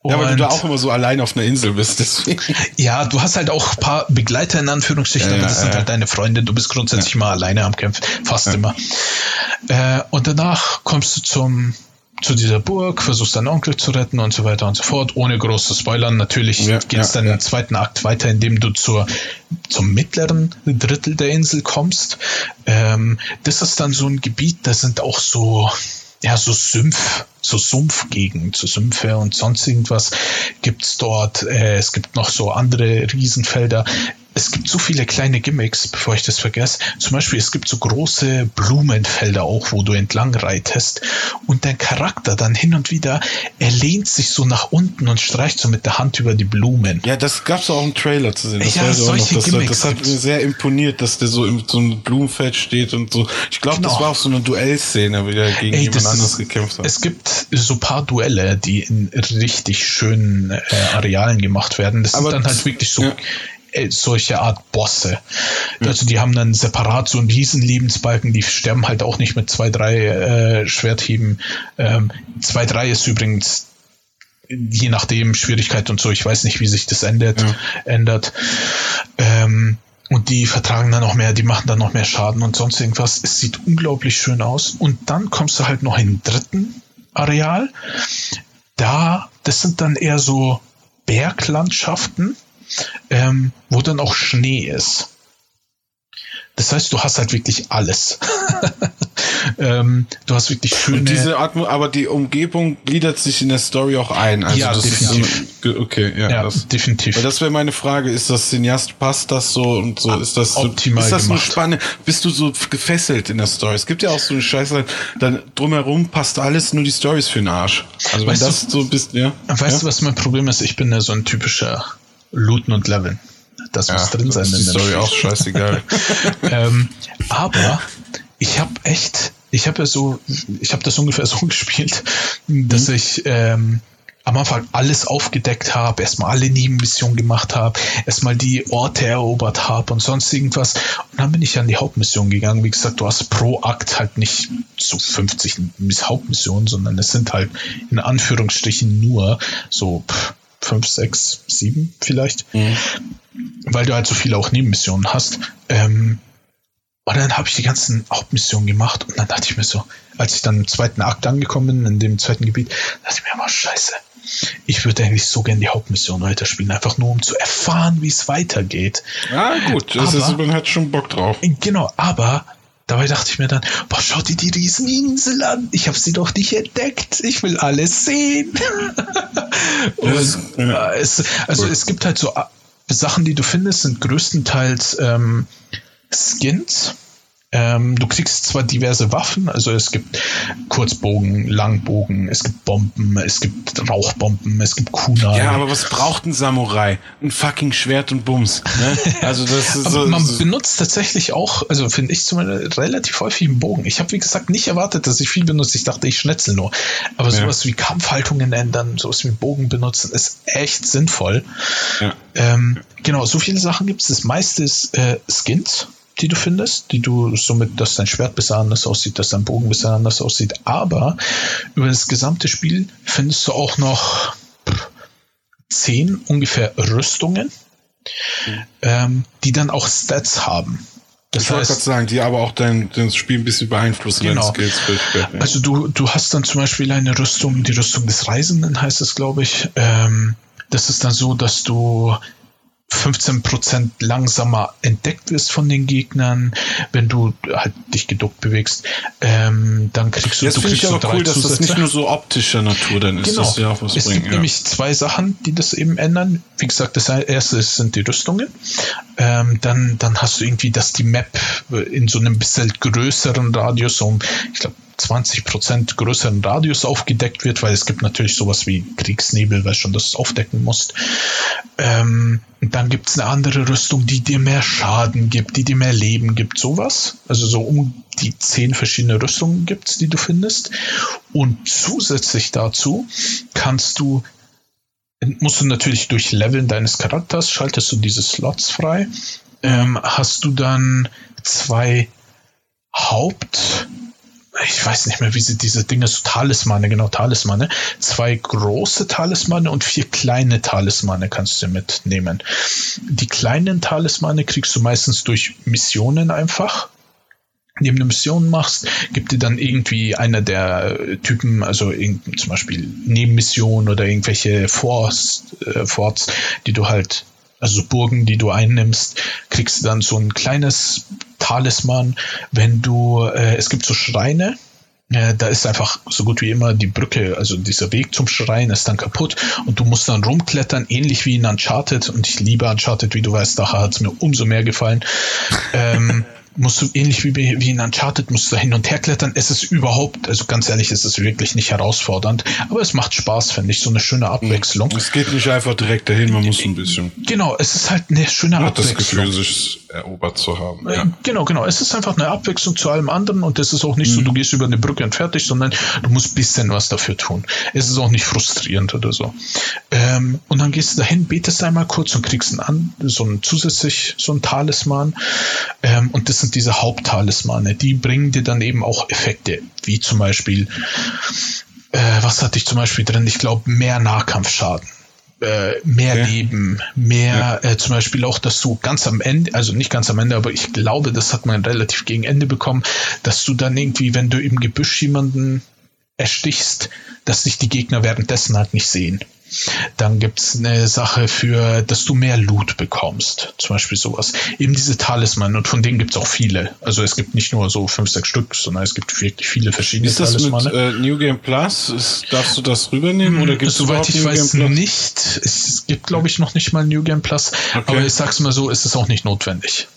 ja, weil du da auch immer so allein auf einer Insel bist. Deswegen. Ja, du hast halt auch ein paar Begleiter in Anführungsstrichen, ja, aber das ja, sind halt deine Freunde. Du bist grundsätzlich mal alleine am Kämpfen, fast immer. Äh, und danach kommst du zum zu dieser Burg, versuchst deinen Onkel zu retten und so weiter und so fort, ohne groß zu spoilern. Natürlich ja, geht es ja, dann ja. im zweiten Akt weiter, indem du zur, zum mittleren Drittel der Insel kommst. Ähm, das ist dann so ein Gebiet, da sind auch so, ja, so Sümpf, so Sumpfgegend, so Sümpfe und sonst irgendwas gibt's dort. Äh, es gibt noch so andere Riesenfelder es gibt so viele kleine Gimmicks, bevor ich das vergesse. Zum Beispiel, es gibt so große Blumenfelder auch, wo du entlang reitest und dein Charakter dann hin und wieder, er lehnt sich so nach unten und streicht so mit der Hand über die Blumen. Ja, das gab es auch im Trailer zu sehen. Das ja, solche das, Gimmicks. Das hat mir sehr imponiert, dass der so in so einem Blumenfeld steht und so. Ich glaube, genau. das war auch so eine Duellszene, wie der gegen Ey, jemand anderes gekämpft hat. Es gibt so ein paar Duelle, die in richtig schönen äh, Arealen gemacht werden. Das Aber sind dann halt wirklich so ja solche Art Bosse. Also die haben dann separat so einen riesen Lebensbalken, die sterben halt auch nicht mit zwei, drei äh, Schwerthieben. Ähm, zwei, drei ist übrigens je nachdem Schwierigkeit und so, ich weiß nicht, wie sich das endet, ja. ändert. Ähm, und die vertragen dann noch mehr, die machen dann noch mehr Schaden und sonst irgendwas. Es sieht unglaublich schön aus. Und dann kommst du halt noch in den dritten Areal. Da, das sind dann eher so Berglandschaften ähm, wo dann auch Schnee ist. Das heißt, du hast halt wirklich alles. ähm, du hast wirklich schöne. Und diese Atmo aber die Umgebung gliedert sich in der Story auch ein. Also ja, definitiv. So, okay, ja, ja das, definitiv. Weil das wäre meine Frage. Ist das Cineast, passt das so und so? Ist das optimal Ist das gemacht. eine Spanne? Bist du so gefesselt in der Story? Es gibt ja auch so eine Scheiße, dann drumherum passt alles, nur die Story ist für den Arsch. Also weißt wenn das du, so bist, ja. Weißt ja? du, was mein Problem ist? Ich bin ja so ein typischer looten und leveln. Das ja, muss drin sein. Das ist Story auch scheißegal. ähm, aber ich habe echt ich habe ja so, ich habe das ungefähr so gespielt, dass mhm. ich ähm, am Anfang alles aufgedeckt habe, erstmal alle Nebenmissionen gemacht habe, erstmal die Orte erobert habe und sonst irgendwas. Und dann bin ich an die Hauptmission gegangen. Wie gesagt, du hast pro Akt halt nicht so 50 Hauptmissionen, sondern es sind halt in Anführungsstrichen nur so 5, 6, 7 vielleicht, mhm. weil du halt so viele auch Nebenmissionen hast. Ähm, und dann habe ich die ganzen Hauptmissionen gemacht und dann dachte ich mir so, als ich dann im zweiten Akt angekommen bin, in dem zweiten Gebiet, dachte ich mir immer, scheiße, ich würde eigentlich so gerne die Hauptmission weiterspielen, einfach nur um zu erfahren, wie es weitergeht. Ja, gut, das aber, ist, man hat schon Bock drauf. Genau, aber dabei dachte ich mir dann, boah, schau dir die Rieseninsel an, ich habe sie doch nicht entdeckt, ich will alles sehen. Und, ja. es, also cool. es gibt halt so äh, Sachen, die du findest, sind größtenteils ähm, Skins. Ähm, du kriegst zwar diverse Waffen, also es gibt Kurzbogen, Langbogen, es gibt Bomben, es gibt Rauchbomben, es gibt Kunai. Ja, aber was braucht ein Samurai? Ein fucking Schwert und Bums. Ne? Also das ist so, man so benutzt tatsächlich auch, also finde ich zumindest relativ häufig einen Bogen. Ich habe wie gesagt nicht erwartet, dass ich viel benutze. Ich dachte, ich schnetzel nur. Aber sowas ja. wie Kampfhaltungen ändern, sowas wie Bogen benutzen, ist echt sinnvoll. Ja. Ähm, genau, so viele Sachen gibt es. Das meiste ist äh, Skins die du findest, die du somit, dass dein Schwert besser anders aussieht, dass dein Bogen besser anders aussieht. Aber über das gesamte Spiel findest du auch noch zehn ungefähr Rüstungen, mhm. ähm, die dann auch Stats haben. Das ich wollte gerade sagen, die aber auch dein, dein Spiel ein bisschen beeinflussen, genau. Skills. Also du, du hast dann zum Beispiel eine Rüstung, die Rüstung des Reisenden heißt es, glaube ich. Ähm, das ist dann so, dass du 15% langsamer entdeckt wirst von den Gegnern, wenn du halt dich geduckt bewegst, ähm, dann kriegst du, das du kriegst ich aber cool, dass Zusätze. das nicht nur so optischer Natur dann ist, genau. das ja auch was es bringt. Es gibt ja. nämlich zwei Sachen, die das eben ändern. Wie gesagt, das erste sind die Rüstungen. Ähm, dann, dann hast du irgendwie, dass die Map in so einem bisschen größeren Radius, um, ich glaube, 20 Prozent größeren Radius aufgedeckt wird, weil es gibt natürlich sowas wie Kriegsnebel, weil schon das aufdecken musst. Ähm, dann gibt es eine andere Rüstung, die dir mehr Schaden gibt, die dir mehr Leben gibt, sowas. Also so um die zehn verschiedene Rüstungen gibt es, die du findest. Und zusätzlich dazu kannst du musst du natürlich durch Leveln deines Charakters, schaltest du diese Slots frei, ähm, hast du dann zwei Haupt ich weiß nicht mehr, wie sie diese Dinge, so Talismane, genau, Talismane. Zwei große Talismane und vier kleine Talismane kannst du mitnehmen. Die kleinen Talismane kriegst du meistens durch Missionen einfach. Indem du Missionen machst, gibt dir dann irgendwie einer der Typen, also zum Beispiel Nebenmissionen oder irgendwelche Forts, äh, Forts, die du halt also Burgen, die du einnimmst, kriegst du dann so ein kleines Talisman, wenn du, äh, es gibt so Schreine, äh, da ist einfach so gut wie immer die Brücke, also dieser Weg zum Schrein ist dann kaputt und du musst dann rumklettern, ähnlich wie in Uncharted und ich liebe Uncharted, wie du weißt, daher hat es mir umso mehr gefallen. ähm, musst du ähnlich wie, wie in Uncharted musst du hin und her klettern. Es ist überhaupt, also ganz ehrlich, es ist wirklich nicht herausfordernd, aber es macht Spaß, finde ich, so eine schöne Abwechslung. Es geht nicht einfach direkt dahin, man muss ein bisschen. Genau, es ist halt eine schöne man Abwechslung. das Gefühl, sich erobert zu haben. Ja. Genau, genau. Es ist einfach eine Abwechslung zu allem anderen und es ist auch nicht mhm. so, du gehst über eine Brücke und fertig, sondern du musst ein bisschen was dafür tun. Es ist auch nicht frustrierend oder so. Ähm, und dann gehst du dahin, betest einmal kurz und kriegst einen, so ein zusätzlich so ein Talisman. Ähm, und das sind diese Haupttalismane. Die bringen dir dann eben auch Effekte, wie zum Beispiel, äh, was hatte ich zum Beispiel drin? Ich glaube, mehr Nahkampfschaden. Äh, mehr ja. Leben, mehr ja. äh, zum Beispiel auch, dass du ganz am Ende, also nicht ganz am Ende, aber ich glaube, das hat man relativ gegen Ende bekommen, dass du dann irgendwie, wenn du im Gebüsch jemanden erstichst, dass sich die Gegner währenddessen halt nicht sehen. Dann gibt es eine Sache für, dass du mehr Loot bekommst. Zum Beispiel sowas. Eben diese Talisman und von denen gibt es auch viele. Also es gibt nicht nur so fünf, sechs Stück, sondern es gibt wirklich viele verschiedene Ist das Talismane. Mit, äh, New Game Plus? Ist, darfst du das rübernehmen? Hm, oder gibt's Soweit ich New weiß nicht. Es gibt, glaube ich, noch nicht mal New Game Plus. Okay. Aber ich sag's mal so, ist es auch nicht notwendig.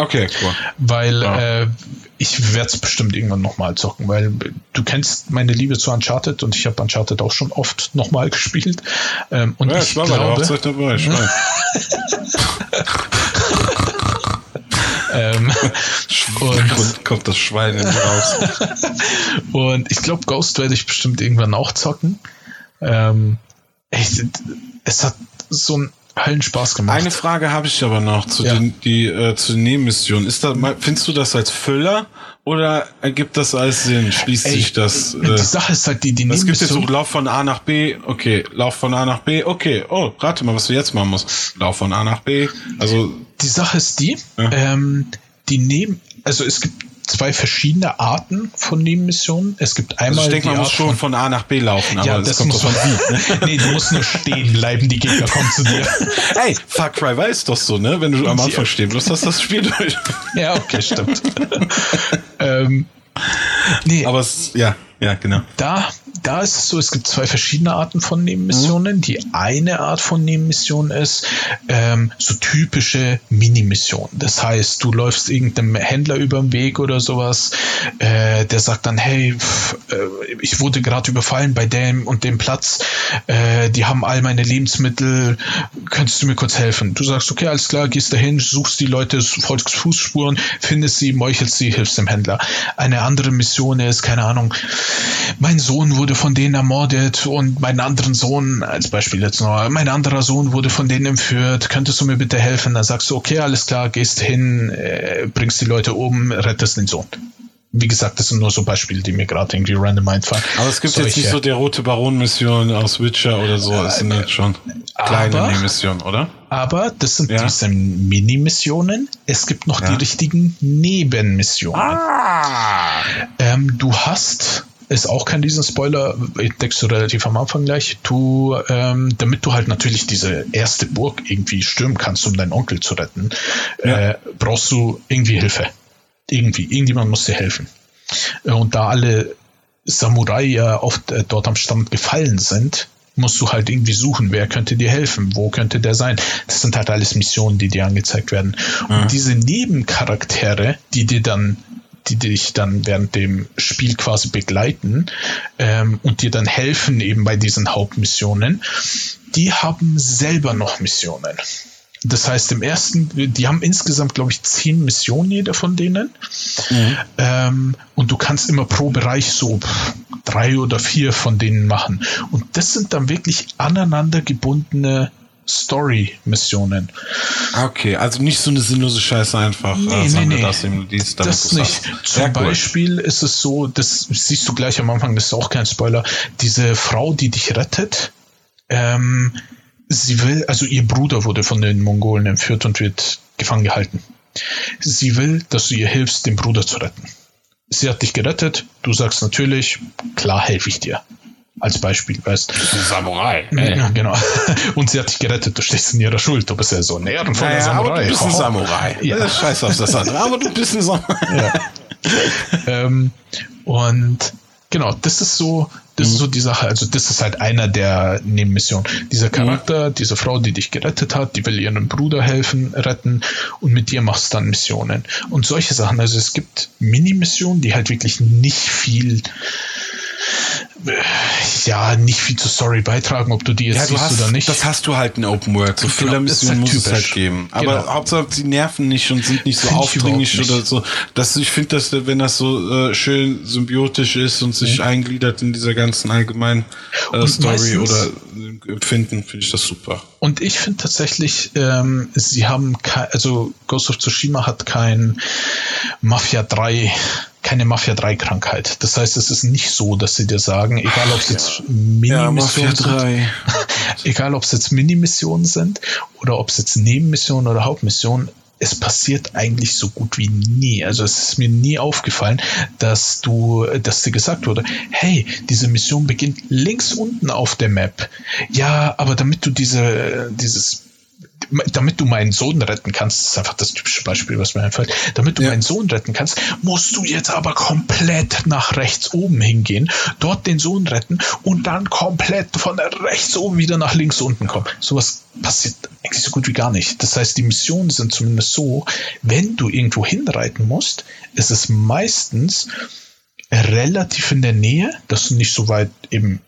Okay, cool. Weil ja. äh, ich werde es bestimmt irgendwann nochmal zocken, weil du kennst meine Liebe zu Uncharted und ich habe Uncharted auch schon oft nochmal gespielt. Ähm, und ja, ich, ich war glaube, bei der Hochzeit dabei. Ich ähm, und kommt das Schwein in raus. und ich glaube, Ghost werde ich bestimmt irgendwann auch zocken. Ähm, echt, es hat so einen Höllenspaß gemacht. Eine Frage habe ich aber noch zu ja. den die äh, zu den Nebenmissionen. Ist da findest du das als Füller oder ergibt das als Sinn? Schließt Ey, sich das? Äh, die Sache ist halt die die Es gibt jetzt so Lauf von A nach B. Okay, Lauf von A nach B. Okay. Oh, rate mal, was du jetzt machen musst. Lauf von A nach B. Also die Sache ist die, ja. ähm, die neben also es gibt zwei verschiedene Arten von Nebenmissionen. Es gibt einmal. Also ich denke, man muss schon von A nach B laufen, aber ja, das, das kommt muss von wie. Ne? nee, du musst nur stehen bleiben, die Gegner kommen zu dir. Ey, Far Cry war es doch so, ne? Wenn du am Anfang stehen bloß hast das Spiel durch. ja, okay, stimmt. ähm, nee. Aber es, ja, ja, genau. Da da ist es so, es gibt zwei verschiedene Arten von Nebenmissionen. Mhm. Die eine Art von Nebenmission ist ähm, so typische Minimissionen. Das heißt, du läufst irgendeinem Händler über den Weg oder sowas, äh, der sagt dann, hey, pff, äh, ich wurde gerade überfallen bei dem und dem Platz, äh, die haben all meine Lebensmittel, könntest du mir kurz helfen? Du sagst, okay, alles klar, gehst dahin, suchst die Leute, folgst Fußspuren, findest sie, meuchelst sie, hilfst dem Händler. Eine andere Mission ist, keine Ahnung, mein Sohn wurde von denen ermordet und meinen anderen Sohn, als Beispiel jetzt noch, mein anderer Sohn wurde von denen entführt, könntest du mir bitte helfen? Dann sagst du, okay, alles klar, gehst hin, äh, bringst die Leute um, rettest den Sohn wie gesagt, das sind nur so Beispiele, die mir gerade irgendwie random einfallen. Aber es gibt Solche. jetzt nicht so der Rote Baron-Mission aus Witcher oder so. Es sind jetzt schon kleine aber, Missionen, oder? Aber das sind ja. diese Mini-Missionen. Es gibt noch ja. die richtigen Nebenmissionen. Ah. Ähm, du hast ist auch kein Riesenspoiler, entdeckst du relativ am Anfang gleich. Du, ähm, damit du halt natürlich diese erste Burg irgendwie stürmen kannst, um deinen Onkel zu retten, ja. äh, brauchst du irgendwie Hilfe. Irgendwie, irgendjemand muss dir helfen. Äh, und da alle Samurai ja oft äh, dort am Stand gefallen sind, musst du halt irgendwie suchen, wer könnte dir helfen, wo könnte der sein. Das sind halt alles Missionen, die dir angezeigt werden. Mhm. Und diese Nebencharaktere, die dir dann die dich dann während dem Spiel quasi begleiten ähm, und dir dann helfen eben bei diesen Hauptmissionen, die haben selber noch Missionen. Das heißt, im ersten, die haben insgesamt, glaube ich, zehn Missionen, jeder von denen. Mhm. Ähm, und du kannst immer pro Bereich so drei oder vier von denen machen. Und das sind dann wirklich aneinander gebundene Story-Missionen. Okay, also nicht so eine sinnlose Scheiße einfach. Nee, äh, nee, nee. Das, dies, das nicht. Zum Beispiel gut. ist es so, das siehst du gleich am Anfang, das ist auch kein Spoiler, diese Frau, die dich rettet, ähm, sie will, also ihr Bruder wurde von den Mongolen entführt und wird gefangen gehalten. Sie will, dass du ihr hilfst, den Bruder zu retten. Sie hat dich gerettet, du sagst natürlich, klar helfe ich dir als Beispiel, weißt du. Samurai. Ey. Ja, genau. Und sie hat dich gerettet, du stehst in ihrer Schuld, du bist ja so ein ehrenvoller naja, Samurai. Aber du bist ein Samurai. Ja. Scheiß auf das andere, aber du bist ein Samurai. Ja. ähm, und genau, das ist so, das mhm. ist so die Sache. Also, das ist halt einer der Nebenmissionen. Dieser Charakter, mhm. diese Frau, die dich gerettet hat, die will ihren Bruder helfen, retten und mit dir machst du dann Missionen. Und solche Sachen. Also, es gibt Mini-Missionen, die halt wirklich nicht viel ja, nicht viel zur Story beitragen, ob du die jetzt ja, siehst hast, oder nicht. Das hast du halt in Open World. So genau, Filler-Missionen halt muss es halt geben. Aber genau. Hauptsache, sie nerven nicht und sind nicht so aufdringlich oder so. Das, ich finde, dass wenn das so äh, schön symbiotisch ist und sich mhm. eingliedert in dieser ganzen allgemeinen äh, Story oder Empfinden, finde ich das super. Und ich finde tatsächlich, ähm, sie haben kein, also Ghost of Tsushima hat kein Mafia 3 keine Mafia 3 Krankheit. Das heißt, es ist nicht so, dass sie dir sagen, egal ob es jetzt Mini-Missionen ja, sind, egal ob es jetzt Mini-Missionen sind oder ob es jetzt Nebenmissionen oder Hauptmissionen, es passiert eigentlich so gut wie nie. Also es ist mir nie aufgefallen, dass du, dass dir gesagt wurde, hey, diese Mission beginnt links unten auf der Map. Ja, aber damit du diese, dieses damit du meinen Sohn retten kannst, das ist einfach das typische Beispiel, was mir einfällt, damit du ja. meinen Sohn retten kannst, musst du jetzt aber komplett nach rechts oben hingehen, dort den Sohn retten und dann komplett von rechts oben wieder nach links unten kommen. Sowas passiert eigentlich so gut wie gar nicht. Das heißt, die Missionen sind zumindest so, wenn du irgendwo hinreiten musst, ist es meistens relativ in der Nähe, dass du nicht so weit eben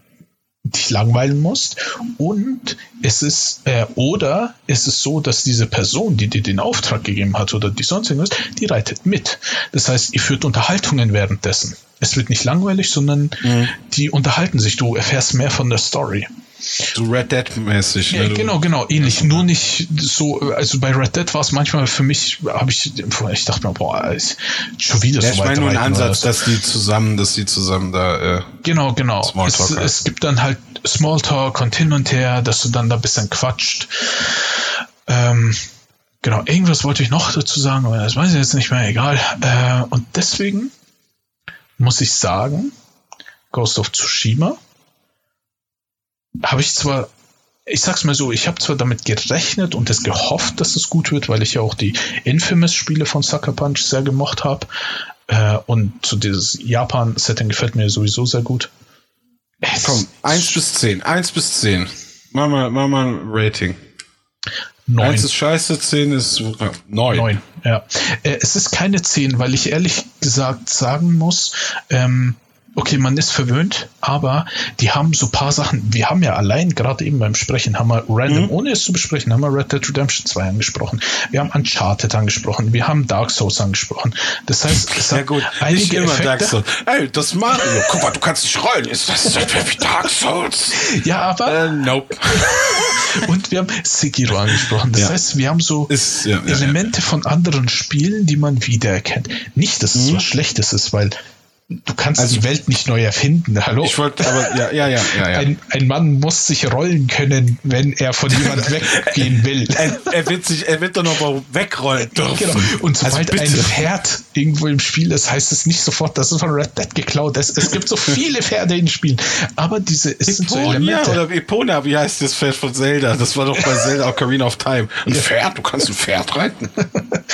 dich langweilen musst und es ist äh, oder es ist so, dass diese Person, die dir den Auftrag gegeben hat oder die sonst irgendwas, die reitet mit. Das heißt, ihr führt Unterhaltungen währenddessen. Es wird nicht langweilig, sondern mhm. die unterhalten sich. Du erfährst mehr von der Story. So Red Dead-mäßig. Ja, ne? genau, genau, ähnlich. Nur nicht so, also bei Red Dead war es manchmal für mich, habe ich, ich dachte mir, boah, schon wieder ja, so. Ich meine nur einen Ansatz, dass die zusammen, dass die zusammen da. Äh, genau, genau. Es, es, gibt dann halt Smalltalk und hin und her, dass du dann da ein bisschen quatscht. Ähm, genau, irgendwas wollte ich noch dazu sagen, aber das weiß ich jetzt nicht mehr, egal. Äh, und deswegen muss ich sagen, Ghost of Tsushima habe ich zwar, ich sag's mal so, ich habe zwar damit gerechnet und es gehofft, dass es gut wird, weil ich ja auch die Infamous-Spiele von Sucker Punch sehr gemocht habe. Äh, und so dieses Japan-Setting gefällt mir sowieso sehr gut. Es Komm, 1 bis 10. 1 bis 10. Mach mal, mach mal ein Rating. 9. 1 ist scheiße, 10 ist 9. 9, ja. Äh, es ist keine 10, weil ich ehrlich gesagt sagen muss, ähm, okay, man ist verwöhnt, aber die haben so paar Sachen, wir haben ja allein gerade eben beim Sprechen, haben wir random, mhm. ohne es zu besprechen, haben wir Red Dead Redemption 2 angesprochen, wir haben Uncharted angesprochen, wir haben Dark Souls angesprochen. Das heißt, es ja, gut, einige nicht immer Effekte, Dark Souls. Ey, das Mario, guck mal, du kannst nicht rollen, ist das, das wie Dark Souls? Ja, aber... Uh, nope. und wir haben Sekiro angesprochen. Das ja. heißt, wir haben so ist, ja, Elemente von anderen Spielen, die man wiedererkennt. Nicht, dass es mhm. was Schlechtes ist, weil Du kannst also, die Welt nicht neu erfinden. Hallo? Ich wollte, aber ja, ja, ja, ja. ja. Ein, ein, Mann muss sich rollen können, wenn er von jemand weggehen will. er, er, wird sich, er wird doch noch wegrollen dürfen. Genau. Und sobald also ein Pferd irgendwo im Spiel ist, heißt es nicht sofort, dass es von Red Dead geklaut ist. Es gibt so viele Pferde in Spielen. Aber diese es sind so Elemente. oder Epona, wie heißt das Pferd von Zelda? Das war doch bei Zelda Ocarina of Time. Ein Pferd, du kannst ein Pferd reiten.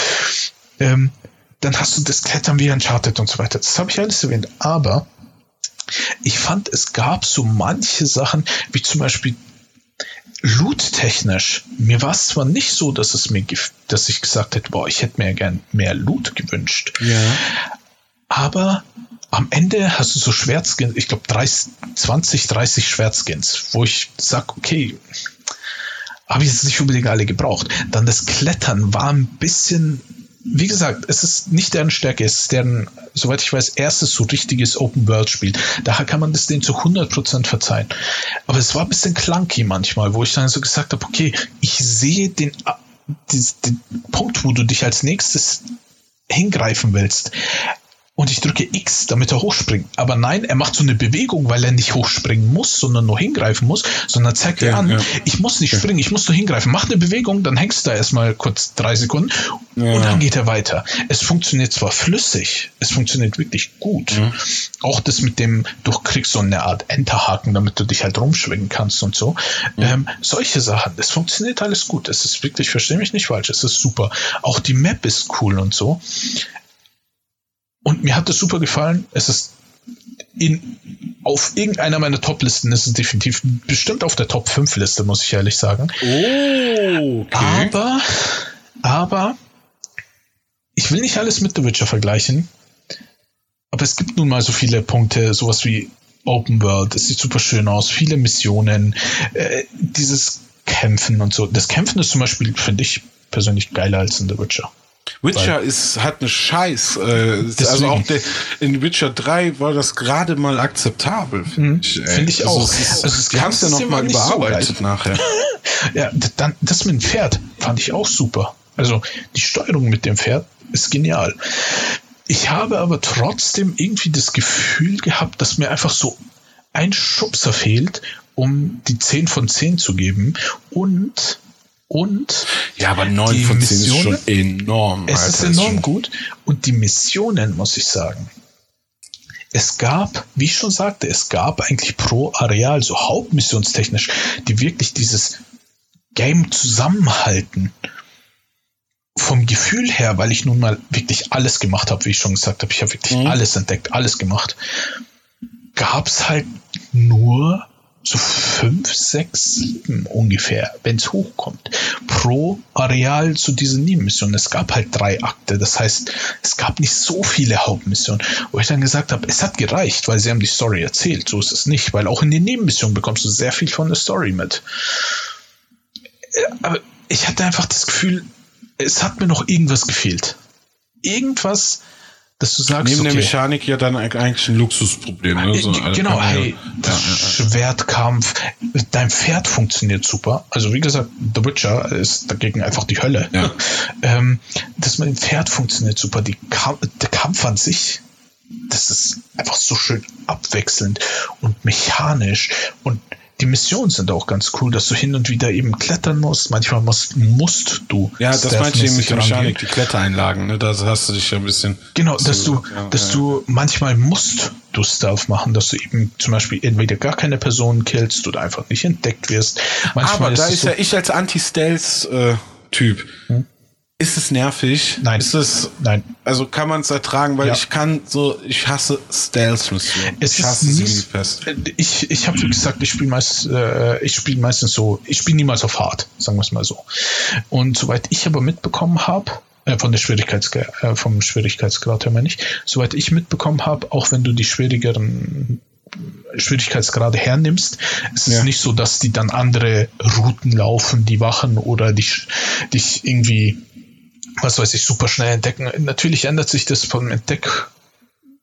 ähm, dann hast du das Klettern wie Uncharted und so weiter. Das habe ich alles erwähnt. Aber ich fand, es gab so manche Sachen, wie zum Beispiel Loot-technisch. Mir war es zwar nicht so, dass es mir, dass ich gesagt hätte, boah, ich hätte mir gern mehr Loot gewünscht. Ja. Aber am Ende hast du so Schwertskins, ich glaube 20, 30 Schwertskins, wo ich sag, okay, habe ich jetzt nicht unbedingt alle gebraucht. Dann das Klettern war ein bisschen wie gesagt, es ist nicht deren Stärke, es ist deren, soweit ich weiß, erstes so richtiges Open-World-Spiel. Daher kann man das denen zu 100% verzeihen. Aber es war ein bisschen clunky manchmal, wo ich dann so gesagt habe, okay, ich sehe den, den, den Punkt, wo du dich als nächstes hingreifen willst und ich drücke X, damit er hochspringt. Aber nein, er macht so eine Bewegung, weil er nicht hochspringen muss, sondern nur hingreifen muss, sondern zeigt dir ja, an, ja. ich muss nicht springen, ich muss nur hingreifen. Mach eine Bewegung, dann hängst du da erstmal kurz drei Sekunden ja. und dann geht er weiter. Es funktioniert zwar flüssig, es funktioniert wirklich gut. Auch das mit dem, du kriegst so eine Art Enterhaken, damit du dich halt rumschwingen kannst und so. Ähm, solche Sachen, es funktioniert alles gut. Es ist wirklich, verstehe mich nicht falsch, es ist super. Auch die Map ist cool und so. Und mir hat es super gefallen. Es ist in, auf irgendeiner meiner Top-Listen ist es definitiv bestimmt auf der Top 5 Liste, muss ich ehrlich sagen. Oh, okay. Aber, aber, ich will nicht alles mit The Witcher vergleichen. Aber es gibt nun mal so viele Punkte, sowas wie Open World, es sieht super schön aus, viele Missionen, äh, dieses Kämpfen und so. Das Kämpfen ist zum Beispiel, finde ich persönlich geiler als in The Witcher. Witcher ist, hat eine Scheiß. Äh, also auch der, in Witcher 3 war das gerade mal akzeptabel, finde mhm. ich. Finde ich also auch. Es, also es kannst ja noch mal überarbeitet so nachher. ja, dann, das mit dem Pferd fand ich auch super. Also die Steuerung mit dem Pferd ist genial. Ich habe aber trotzdem irgendwie das Gefühl gehabt, dass mir einfach so ein Schubser fehlt, um die 10 von 10 zu geben. Und und ja, aber 9 von 10 ist schon enorm. Es ist enorm gut. Und die Missionen, muss ich sagen. Es gab, wie ich schon sagte, es gab eigentlich pro Areal, so hauptmissionstechnisch, die wirklich dieses Game zusammenhalten. Vom Gefühl her, weil ich nun mal wirklich alles gemacht habe, wie ich schon gesagt habe, ich habe wirklich mhm. alles entdeckt, alles gemacht, gab es halt nur so fünf, sechs, sieben ungefähr, wenn es hochkommt, pro Areal zu diesen Nebenmissionen. Es gab halt drei Akte, das heißt, es gab nicht so viele Hauptmissionen, wo ich dann gesagt habe, es hat gereicht, weil sie haben die Story erzählt. So ist es nicht, weil auch in den Nebenmissionen bekommst du sehr viel von der Story mit. Äh, aber ich hatte einfach das Gefühl, es hat mir noch irgendwas gefehlt. Irgendwas, dass du sagst, Neben okay, der Mechanik ja dann eigentlich ein Luxusproblem. Ne? So, also genau, ja- hey, Schwertkampf, dein Pferd funktioniert super. Also wie gesagt, The Witcher ist dagegen einfach die Hölle. Ja. Ähm, das mit dem Pferd funktioniert super. Die Kam der Kampf an sich, das ist einfach so schön abwechselnd und mechanisch und die Missionen sind auch ganz cool, dass du hin und wieder eben klettern musst. Manchmal musst, musst du. Ja, das meinte ich eben mit der Mechanik, die Klettereinlagen, ne? Da hast du dich ja ein bisschen. Genau, dass du, ja, dass ja. du manchmal musst du Stealth machen, dass du eben zum Beispiel entweder gar keine Person killst oder einfach nicht entdeckt wirst. Manchmal Aber da ist so, ja ich als Anti-Stealth-Typ. Ist es nervig? Nein. Ist es, nein, also kann man es ertragen, weil Ja. ich kann so, ich hasse Stealth-Missionen. es Ich ist hasse sie nicht, fest. ich, ich habe wie gesagt, ich spiele meist, äh, ich spiele meistens so, ich spiele niemals auf hart, sagen wir es mal so. Und soweit ich aber mitbekommen habe, äh, von der Schwierigkeitsgrad, äh, vom Schwierigkeitsgrad her meine ich, soweit ich mitbekommen habe, auch wenn du die schwierigeren Schwierigkeitsgrade hernimmst, ist Ja. es nicht so, dass die dann andere Routen laufen, die Wachen oder dich, dich irgendwie, was weiß ich, super schnell entdecken. Natürlich ändert sich das vom Entdeck,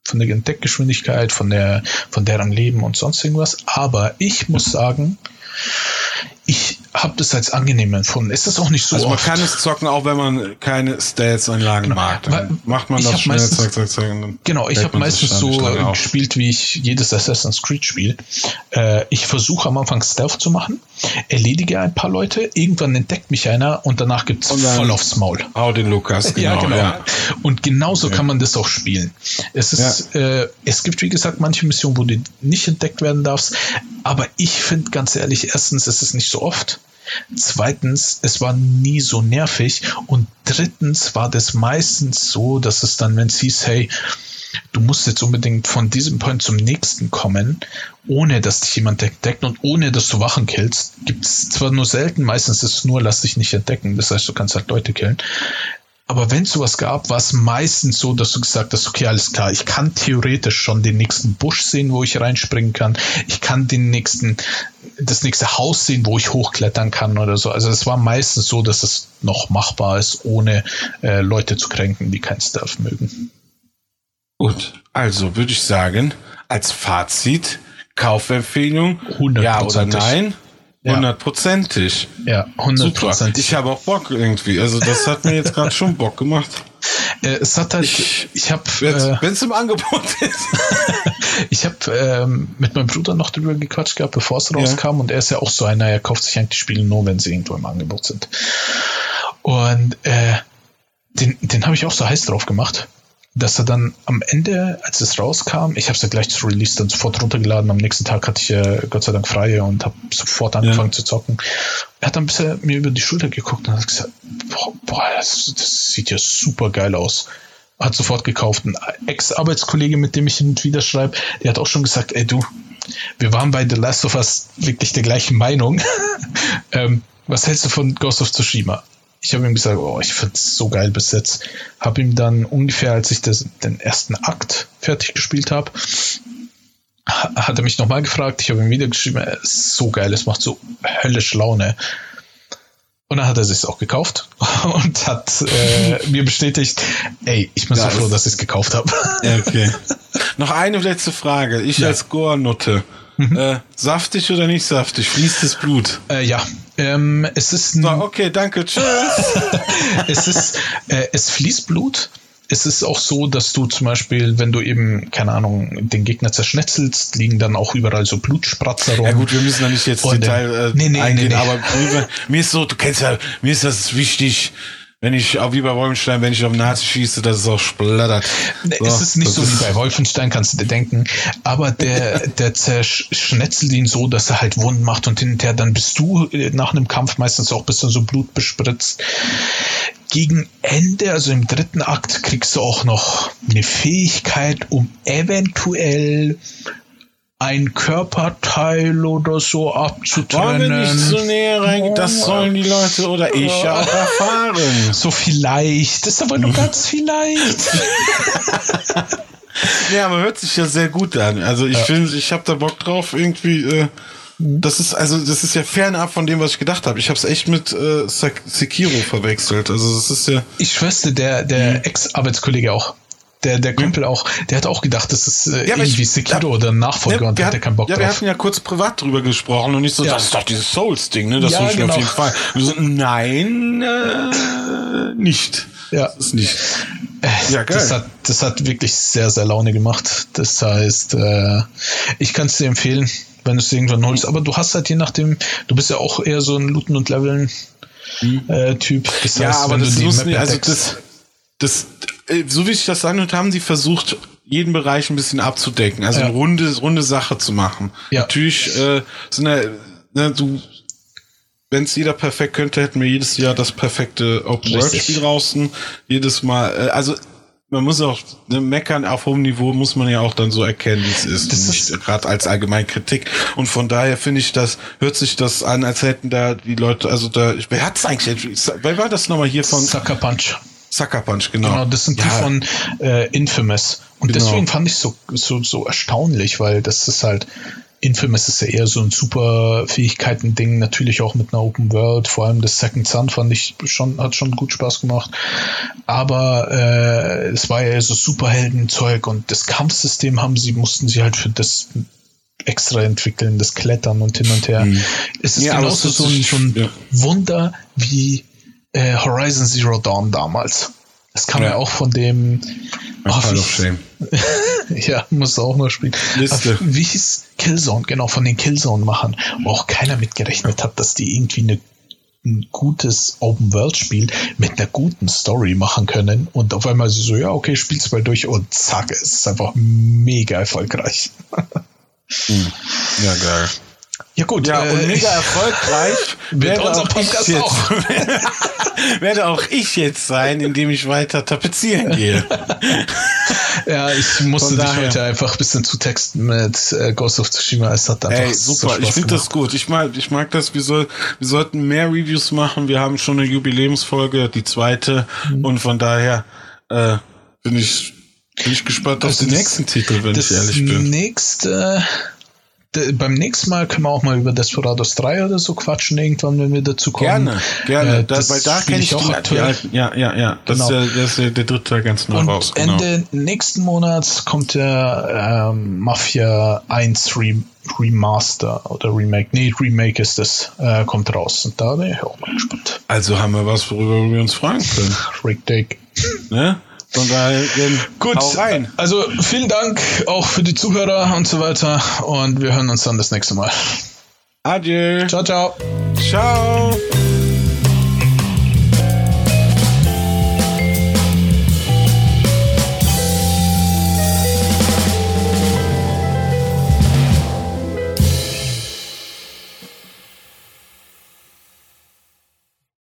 von der Entdeckgeschwindigkeit, von der, von deren Leben und sonst irgendwas. Aber ich muss sagen, ich habe das als angenehm empfunden. Es ist auch nicht so Also man oft. kann es zocken, auch wenn man keine Stealth-Anlagen mag. Dann Weil- macht man das schnell, meistens- zack, zack, zack. Genau, ich habe meistens so gespielt, wie ich jedes Assassin's Creed Spiel. Äh, ich versuche am Anfang Stealth zu machen, erledige ein paar Leute, irgendwann entdeckt mich einer und danach gibt's Und dann- voll aufs Maul. Hau den Lukas, genau. ja, genau. Ja. Und genauso kann man das auch spielen. Es ist, äh, es gibt wie gesagt manche Missionen, wo du nicht entdeckt werden darfst, aber ich finde ganz ehrlich, erstens, es ist nicht so oft. Zweitens, es war nie so nervig. Und drittens war das meistens so, dass es dann, wenn es hieß, hey, du musst jetzt unbedingt von diesem Point zum nächsten kommen, ohne dass dich jemand entdeckt und ohne dass du Wachen killst, gibt es zwar nur selten, meistens ist es nur, lass dich nicht entdecken, das heißt, du kannst halt Leute killen. Aber wenn es sowas gab, war es meistens so, dass du gesagt hast, okay, alles klar, ich kann theoretisch schon den nächsten Busch sehen, wo ich reinspringen kann. Ich kann den nächsten, das nächste Haus sehen, wo ich hochklettern kann oder so. Also es war meistens so, dass es noch machbar ist, ohne äh, Leute zu kränken, die kein Stealth mögen. Gut, also würde ich sagen, als Fazit, Kaufempfehlung, ja oder Hundertprozentig. nein, Ja. hundertprozentig. Ja, hundertprozentig. Ich habe auch Bock irgendwie. Also das hat mir jetzt gerade schon Bock gemacht. Äh, es hat halt, Ich- ich, habe Wenn es im Angebot ist. Ich habe ähm, mit meinem Bruder noch drüber gequatscht gehabt, bevor es rauskam. Und er ist ja auch so einer, er kauft sich eigentlich die Spiele nur, wenn sie irgendwo im Angebot sind. Und äh, den, den habe ich auch so heiß drauf gemacht, dass er dann am Ende, als es rauskam, ich habe es ja gleich zu Release dann sofort runtergeladen. Am nächsten Tag hatte ich ja Gott sei Dank freie und habe sofort angefangen zu zocken. Er hat dann bisher mir über die Schulter geguckt und hat gesagt, boah, boah das, das sieht ja super geil aus hat sofort gekauft. Ein Ex-Arbeitskollege, mit dem ich hin und wieder schreibe, der hat auch schon gesagt, ey du, wir waren bei The Last of Us wirklich der gleichen Meinung. ähm, was hältst du von Ghost of Tsushima? Ich habe ihm gesagt, oh, ich find's so geil bis jetzt. Habe ihm dann ungefähr, als ich das, den ersten Akt fertig gespielt habe, ha- hat er mich nochmal gefragt. Ich habe ihm wieder geschrieben, es ist so geil, es macht so höllisch Laune. Und dann hat er sich auch gekauft und hat äh, mir bestätigt, ey, ich bin Ja, so froh, es- dass ich es gekauft habe. Okay. Noch eine letzte Frage. Ich Ja. als Gore-Nutte. Äh, saftig oder nicht saftig? Fließt das Blut? äh, ja, ähm, es ist So, okay, danke, tschüss. es ist, äh, es fließt Blut. Es ist auch so, dass du zum Beispiel, wenn du eben, keine Ahnung, den Gegner zerschnetzelst, liegen dann auch überall so Blutspratzer rum. Ja gut, wir müssen da nicht jetzt Und, Detail äh, nee, nee, eingehen, nee, nee. aber mir ist so, du kennst ja, mir ist das wichtig, wenn ich, auch wie bei Wolfenstein, wenn ich auf Nazi schieße, dass es auch splattert. Nee, es ist nicht so wie bei Wolfenstein, kannst du dir denken. Aber der, der zerschnetzelt ihn so, dass er halt Wunden macht und hinterher dann bist du äh, nach einem Kampf meistens auch ein bisschen so Blut bespritzt. Gegen Ende, also im dritten Akt, kriegst du auch noch eine Fähigkeit, um eventuell ein Körperteil oder so abzutrennen. Wollen wir nicht zu näher reingehen? Das sollen die Leute oder ich ja auch erfahren. So vielleicht. Das ist aber nur ganz vielleicht. ja, aber hört sich ja sehr gut an. Also ich ja. finde, ich habe da Bock drauf, irgendwie. Äh, das ist also das ist ja fernab von dem, was ich gedacht habe. Ich habe es echt mit äh, Sekiro verwechselt. Also das ist ja. Ich schwöre, der der mhm. Ex-Arbeitskollege auch der, der Kumpel auch, der hat auch gedacht, das ist äh, ja, irgendwie ich, Sekiro da, oder ein Nachfolger ja, und der hat keinen Bock ja, drauf. Ja, wir hatten ja kurz privat drüber gesprochen und nicht so, ja. das ist doch dieses Souls-Ding, ne? Das ja, wünsche ich genau. auf jeden Fall. So, nein, äh, nicht. Ja. Das ist nicht. Äh, ja, geil. Das hat, das hat wirklich sehr, sehr Laune gemacht. Das heißt, äh, ich kann es dir empfehlen, wenn du es irgendwann holst. Aber du hast halt je nachdem, du bist ja auch eher so ein Looten und Leveln mhm. äh, Typ. Das ja, aber das muss nicht, also das, das, so wie ich das anhört, haben sie versucht, jeden Bereich ein bisschen abzudecken, also ja. eine runde, runde Sache zu machen. Ja. Natürlich, äh, so eine, ne, du, wenn es jeder perfekt könnte, hätten wir jedes Jahr das perfekte Open-World-Spiel draußen. Jedes Mal, äh, also man muss auch ne, meckern auf hohem Niveau muss man ja auch dann so erkennen, wie es ist. Das nicht gerade als Allgemeinkritik. Und von daher finde ich das, hört sich das an, als hätten da die Leute, also da, wer hat's eigentlich, wer war das nochmal hier von? Sucker Punch. Sucker Punch, genau. Genau, das sind ja. die von äh, Infamous. Und genau. deswegen fand ich so, so, so erstaunlich, weil das ist halt, Infamous ist ja eher so ein super Fähigkeiten-Ding, natürlich auch mit einer Open World, vor allem das Second Sun fand ich schon, hat schon gut Spaß gemacht. Aber äh, es war ja so Superhelden-Zeug und das Kampfsystem haben sie, mussten sie halt für das extra entwickeln, das Klettern und hin und her. Mhm. Es ist ja, genauso so ein, so ein ja. Wunder wie äh, Horizon Zero Dawn damals. Das kam ja, ja auch von dem. Oh, Pile of Shame. ja, muss auch noch spielen. Liste. Wie hieß Killzone? Genau, von den Killzone-Machern. Wo auch keiner mitgerechnet hat, dass die irgendwie eine ein gutes Open-World-Spiel mit einer guten Story machen können und auf einmal sie so, ja, okay, spiel's mal durch und zack, es ist einfach mega erfolgreich. Hm. ja, geil. Ja gut, ja, äh, und mega erfolgreich wird unser Podcast jetzt, auch. werde auch ich jetzt sein, indem ich weiter tapezieren gehe. ja, ich musste dich heute einfach ein bisschen zutexten mit äh, Ghost of Tsushima. Es hat einfach Ey, super. So ich finde das gut. Ich mag, ich mag das. Wir, soll, wir sollten mehr Reviews machen. Wir haben schon eine Jubiläumsfolge, die zweite. Mhm. Und von daher äh, bin ich bin ich gespannt also auf den nächsten Titel, wenn ich ehrlich bin. Das nächste beim nächsten Mal können wir auch mal über Desperados 3 oder so quatschen, irgendwann, wenn wir dazu kommen. Gerne, gerne. Äh, das, weil da kenne ich auch aktuell. Ja, ja, ja. Das, genau. ist, der, das ist der dritte Teil ganz neu Und raus. Genau. Ende nächsten Monats kommt der ähm, Mafia 1 Re Remaster oder Remake. Nee, Remake ist das, äh, kommt raus. Und da bin ich auch mal gespannt. Also haben wir was, worüber wir uns fragen können. Rick Take. Ne? Von daher, Gut, also vielen Dank auch für die Zuhörer und so weiter und wir hören uns dann das nächste Mal. Adieu. Ciao, ciao. Ciao.